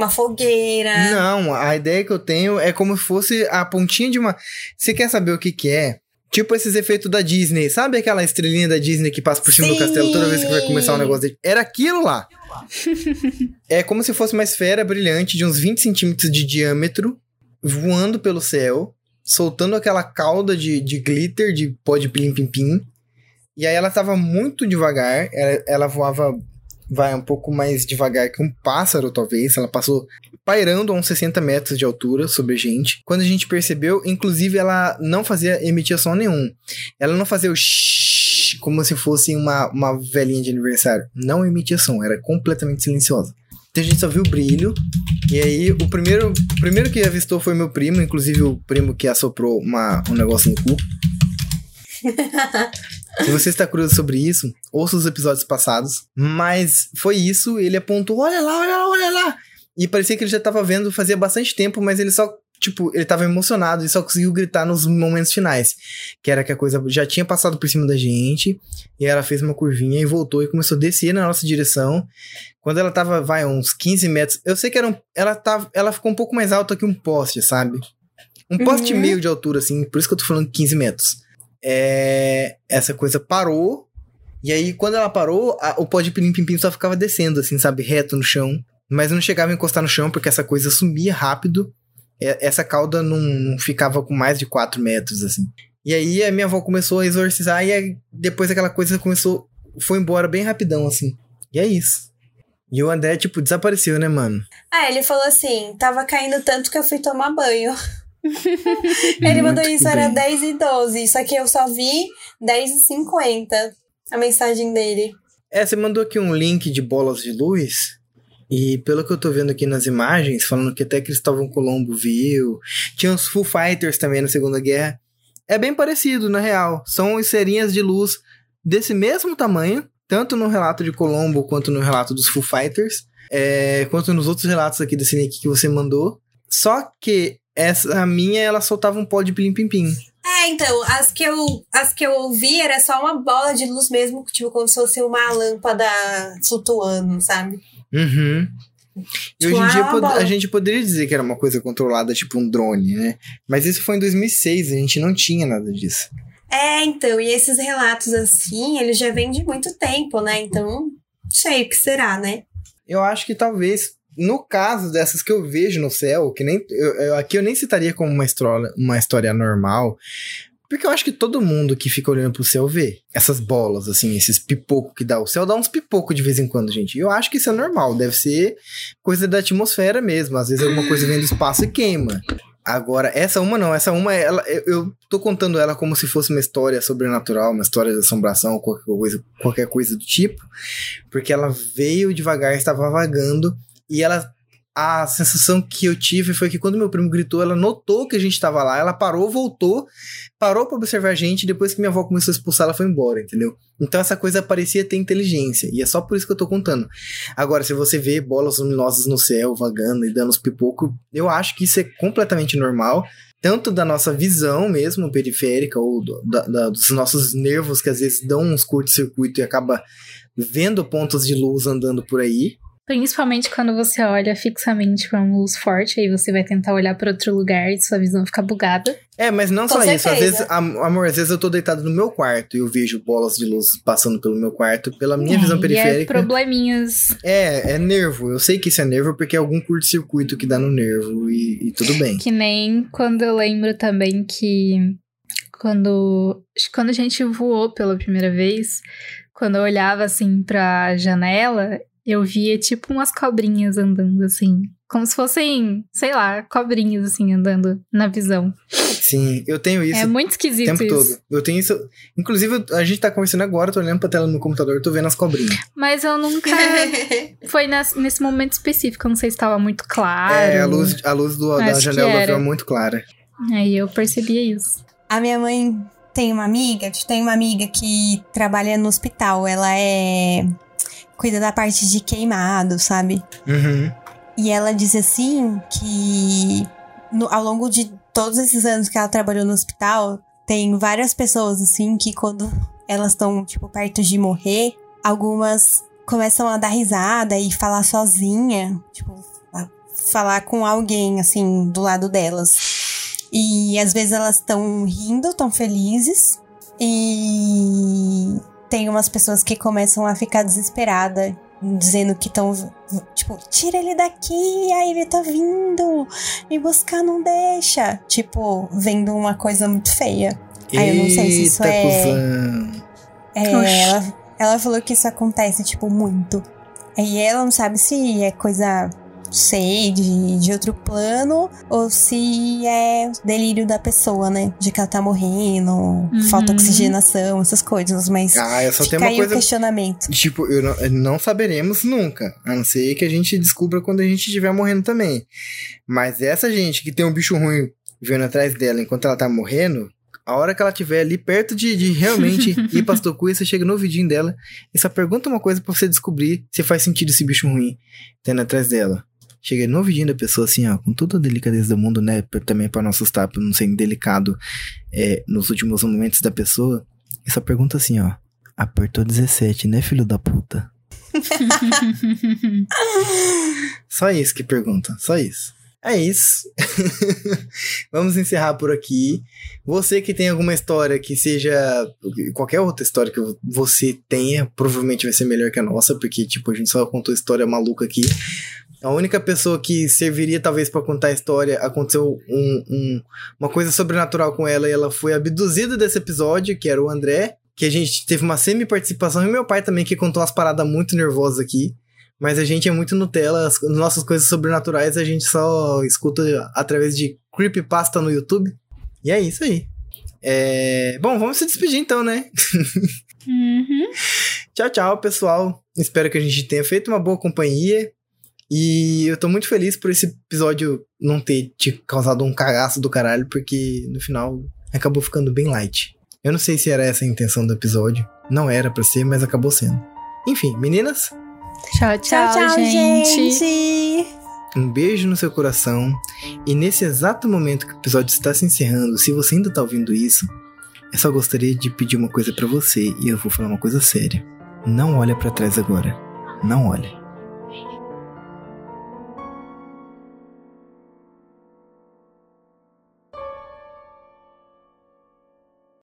[SPEAKER 4] Uma fogueira.
[SPEAKER 3] Não, a ideia que eu tenho é como se fosse a pontinha de uma. Você quer saber o que, que é? Tipo esses efeitos da Disney. Sabe aquela estrelinha da Disney que passa por cima do
[SPEAKER 4] Sim.
[SPEAKER 3] castelo toda vez que vai começar um negócio dele? Era aquilo lá. é como se fosse uma esfera brilhante de uns 20 centímetros de diâmetro, voando pelo céu, soltando aquela cauda de, de glitter, de pó de plim-pim-pim. E aí ela tava muito devagar, ela, ela voava, vai, um pouco mais devagar que um pássaro, talvez. Ela passou pairando a uns 60 metros de altura sobre a gente. Quando a gente percebeu, inclusive, ela não fazia, emitia som nenhum. Ela não fazia o shhh, como se fosse uma, uma velhinha de aniversário. Não emitia som, era completamente silenciosa. Então a gente só viu o brilho. E aí, o primeiro, o primeiro que avistou foi meu primo, inclusive o primo que assoprou uma, um negócio no cu. Se você está curioso sobre isso, ouça os episódios passados. Mas foi isso, ele apontou: olha lá, olha lá, olha lá. E parecia que ele já estava vendo fazia bastante tempo, mas ele só tipo, ele tava emocionado e só conseguiu gritar nos momentos finais. Que era que a coisa já tinha passado por cima da gente, e ela fez uma curvinha e voltou e começou a descer na nossa direção. Quando ela tava, vai, uns 15 metros, eu sei que era um, ela tava, ela ficou um pouco mais alta que um poste, sabe? Um poste
[SPEAKER 4] Uhum.
[SPEAKER 3] meio de altura, assim, por isso que eu tô falando 15 metros. É, essa coisa parou, e aí quando ela parou, a- o pó de pilim-pim-pim só ficava descendo, assim, sabe, reto no chão. Mas não chegava a encostar no chão, porque essa coisa sumia rápido. Essa cauda não, não ficava com mais de 4 metros, assim. E aí a minha avó começou a exorcizar, e aí, depois aquela coisa começou, foi embora bem rapidão, assim. E é isso. E o André, tipo, desapareceu, né, mano?
[SPEAKER 4] Ah, ele falou assim: tava caindo tanto que eu fui tomar banho. ele mandou isso, era
[SPEAKER 3] bem.
[SPEAKER 4] 10 e 12. Só que eu só vi 10 e 50 a mensagem dele.
[SPEAKER 3] É, você mandou aqui um link de bolas de luz. E pelo que eu tô vendo aqui nas imagens, falando que até Cristóvão Colombo viu. Tinha os Foo Fighters também na Segunda Guerra. É bem parecido, na real. São esferinhas de luz desse mesmo tamanho, tanto no relato de Colombo quanto no relato dos Foo Fighters, é, quanto nos outros relatos aqui desse link que você mandou. Só que essa a minha, ela soltava um pó de plim-pim-pim.
[SPEAKER 4] É, então, as que, eu, as que eu ouvi era só uma bola de luz mesmo, tipo, como se fosse uma lâmpada flutuando, sabe?
[SPEAKER 3] Uhum. E
[SPEAKER 4] Tipo,
[SPEAKER 3] hoje em dia
[SPEAKER 4] ah,
[SPEAKER 3] a gente poderia dizer que era uma coisa controlada, tipo um drone, né? Mas isso foi em 2006, a gente não tinha nada disso.
[SPEAKER 4] É, então, e esses relatos assim, eles já vêm de muito tempo, né? Então, não sei o que será, né?
[SPEAKER 3] Eu acho que talvez, no caso dessas que eu vejo no céu, que nem. eu- eu- aqui eu nem citaria como uma história, uma história normal. Porque eu acho que todo mundo que fica olhando pro céu vê essas bolas, assim, esses pipocos que dá. O céu dá uns pipocos de vez em quando, gente. Eu acho que isso é normal, deve ser coisa da atmosfera mesmo. Às vezes alguma coisa vem do espaço e queima. Agora, essa uma não, essa uma, ela, eu, eu tô contando ela como se fosse uma história sobrenatural, uma história de assombração, qualquer coisa, qualquer coisa do tipo, porque ela veio devagar, estava vagando, e ela, a sensação que eu tive foi que quando meu primo gritou, ela notou que a gente estava lá, ela parou, voltou, parou para observar a gente, e depois que minha avó começou a expulsar, ela foi embora, entendeu? Então essa coisa parecia ter inteligência, e é só por isso que eu tô contando. Agora, se você vê bolas luminosas no céu, vagando e dando os pipocos, eu acho que isso é completamente normal. Tanto da nossa visão mesmo, periférica, ou do- da- da- dos nossos nervos, que às vezes dão uns curto-circuito e acaba vendo pontos de luz andando por aí.
[SPEAKER 2] Principalmente quando você olha fixamente pra uma luz forte, aí você vai tentar olhar pra outro lugar e sua visão fica bugada.
[SPEAKER 3] É, mas não
[SPEAKER 4] Com
[SPEAKER 3] só isso. Às
[SPEAKER 4] certeza.
[SPEAKER 3] vezes, am- amor, às vezes eu tô deitado no meu quarto e eu vejo bolas de luz passando pelo meu quarto, pela minha
[SPEAKER 2] É,
[SPEAKER 3] visão
[SPEAKER 2] E é
[SPEAKER 3] periférica.
[SPEAKER 2] probleminhas.
[SPEAKER 3] É, é nervo. Eu sei que isso é nervo porque é algum curto-circuito que dá no nervo e, e tudo bem.
[SPEAKER 2] Que nem quando eu lembro também que quando, acho que quando a gente voou pela primeira vez, quando eu olhava assim pra janela, eu via tipo umas cobrinhas andando assim. Como se fossem, sei lá, cobrinhas assim andando na visão.
[SPEAKER 3] Sim, eu tenho isso
[SPEAKER 2] é muito
[SPEAKER 3] o
[SPEAKER 2] esquisito
[SPEAKER 3] tempo
[SPEAKER 2] isso.
[SPEAKER 3] todo. Eu tenho isso. Inclusive, a gente tá conversando agora, tô olhando pra tela no meu computador, tô vendo as cobrinhas.
[SPEAKER 2] Mas eu nunca. Foi nas- nesse momento específico, eu não sei se estava muito claro.
[SPEAKER 3] É, a luz, a luz do, da janela do
[SPEAKER 2] era.
[SPEAKER 3] avião é muito clara.
[SPEAKER 2] Aí eu percebia isso.
[SPEAKER 4] A minha mãe tem uma amiga, tem uma amiga que trabalha no hospital. Ela é. Cuida da parte de queimado, sabe?
[SPEAKER 3] Uhum.
[SPEAKER 4] E ela diz assim que no- ao longo de todos esses anos que ela trabalhou no hospital, tem várias pessoas assim que quando elas estão tipo perto de morrer, algumas começam a dar risada e falar sozinha, tipo, falar com alguém assim do lado delas. E às vezes elas estão rindo, estão felizes e tem umas pessoas que começam a ficar desesperadas dizendo que estão, tipo, tira ele daqui, aí ele tá vindo, me buscar não deixa. Tipo, vendo uma coisa muito feia. Aí eu não sei se isso é-
[SPEAKER 3] cuzão.
[SPEAKER 4] É,
[SPEAKER 2] Oxi.
[SPEAKER 4] ela, ela falou que isso acontece, tipo, muito. E ela não sabe se é coisa, sei, de, de outro plano ou se é delírio da pessoa, né? De que ela tá morrendo, falta
[SPEAKER 2] Uhum.
[SPEAKER 4] oxigenação, essas coisas. Mas
[SPEAKER 3] Ah, eu só
[SPEAKER 4] fica
[SPEAKER 3] tenho uma
[SPEAKER 4] aí
[SPEAKER 3] coisa
[SPEAKER 4] o questionamento.
[SPEAKER 3] Tipo, eu não, não saberemos nunca. A não ser que a gente descubra quando a gente estiver morrendo também. Mas essa gente que tem um bicho ruim vendo atrás dela enquanto ela tá morrendo, a hora que ela estiver ali perto de, de realmente ir pra Stokuya, você chega no ouvidinho dela e só pergunta uma coisa pra você descobrir se faz sentido esse bicho ruim tendo atrás dela. Chega no ouvidinho da pessoa assim, ó, com toda a delicadeza do mundo, né? Também pra não assustar, pra não ser indelicado é, nos últimos momentos da pessoa. E só pergunta assim, ó. Apertou 17, né, filho da puta? Só isso que pergunta, só isso. É isso. Vamos encerrar por aqui. Você que tem alguma história que seja. Qualquer outra história que você tenha, provavelmente vai ser melhor que a nossa, porque, tipo, a gente só contou história maluca aqui. A única pessoa que serviria, talvez, pra contar a história, aconteceu um- um- uma coisa sobrenatural com ela e ela foi abduzida desse episódio, que era o André. Que a gente teve uma semi-participação, e meu pai também, que contou umas paradas muito nervosas aqui. Mas a gente é muito Nutella, as nossas coisas sobrenaturais a gente só escuta através de creepypasta no YouTube. E é isso aí. É... Bom, vamos se despedir então, né?
[SPEAKER 2] Uhum.
[SPEAKER 3] Tchau, tchau, pessoal. Espero que a gente tenha feito uma boa companhia. E eu tô muito feliz por esse episódio não ter te causado um cagaço do caralho, porque no final acabou ficando bem light. Eu não sei se era essa a intenção do episódio. Não era pra ser, mas acabou sendo. Enfim, meninas,
[SPEAKER 2] Tchau, tchau,
[SPEAKER 4] Tchau, tchau,
[SPEAKER 2] gente.
[SPEAKER 4] gente.
[SPEAKER 3] Um beijo no seu coração. E nesse exato momento que o episódio está se encerrando, se você ainda tá ouvindo isso, eu só gostaria de pedir uma coisa pra você e eu vou falar uma coisa séria. Não olha pra trás agora. Não olhe.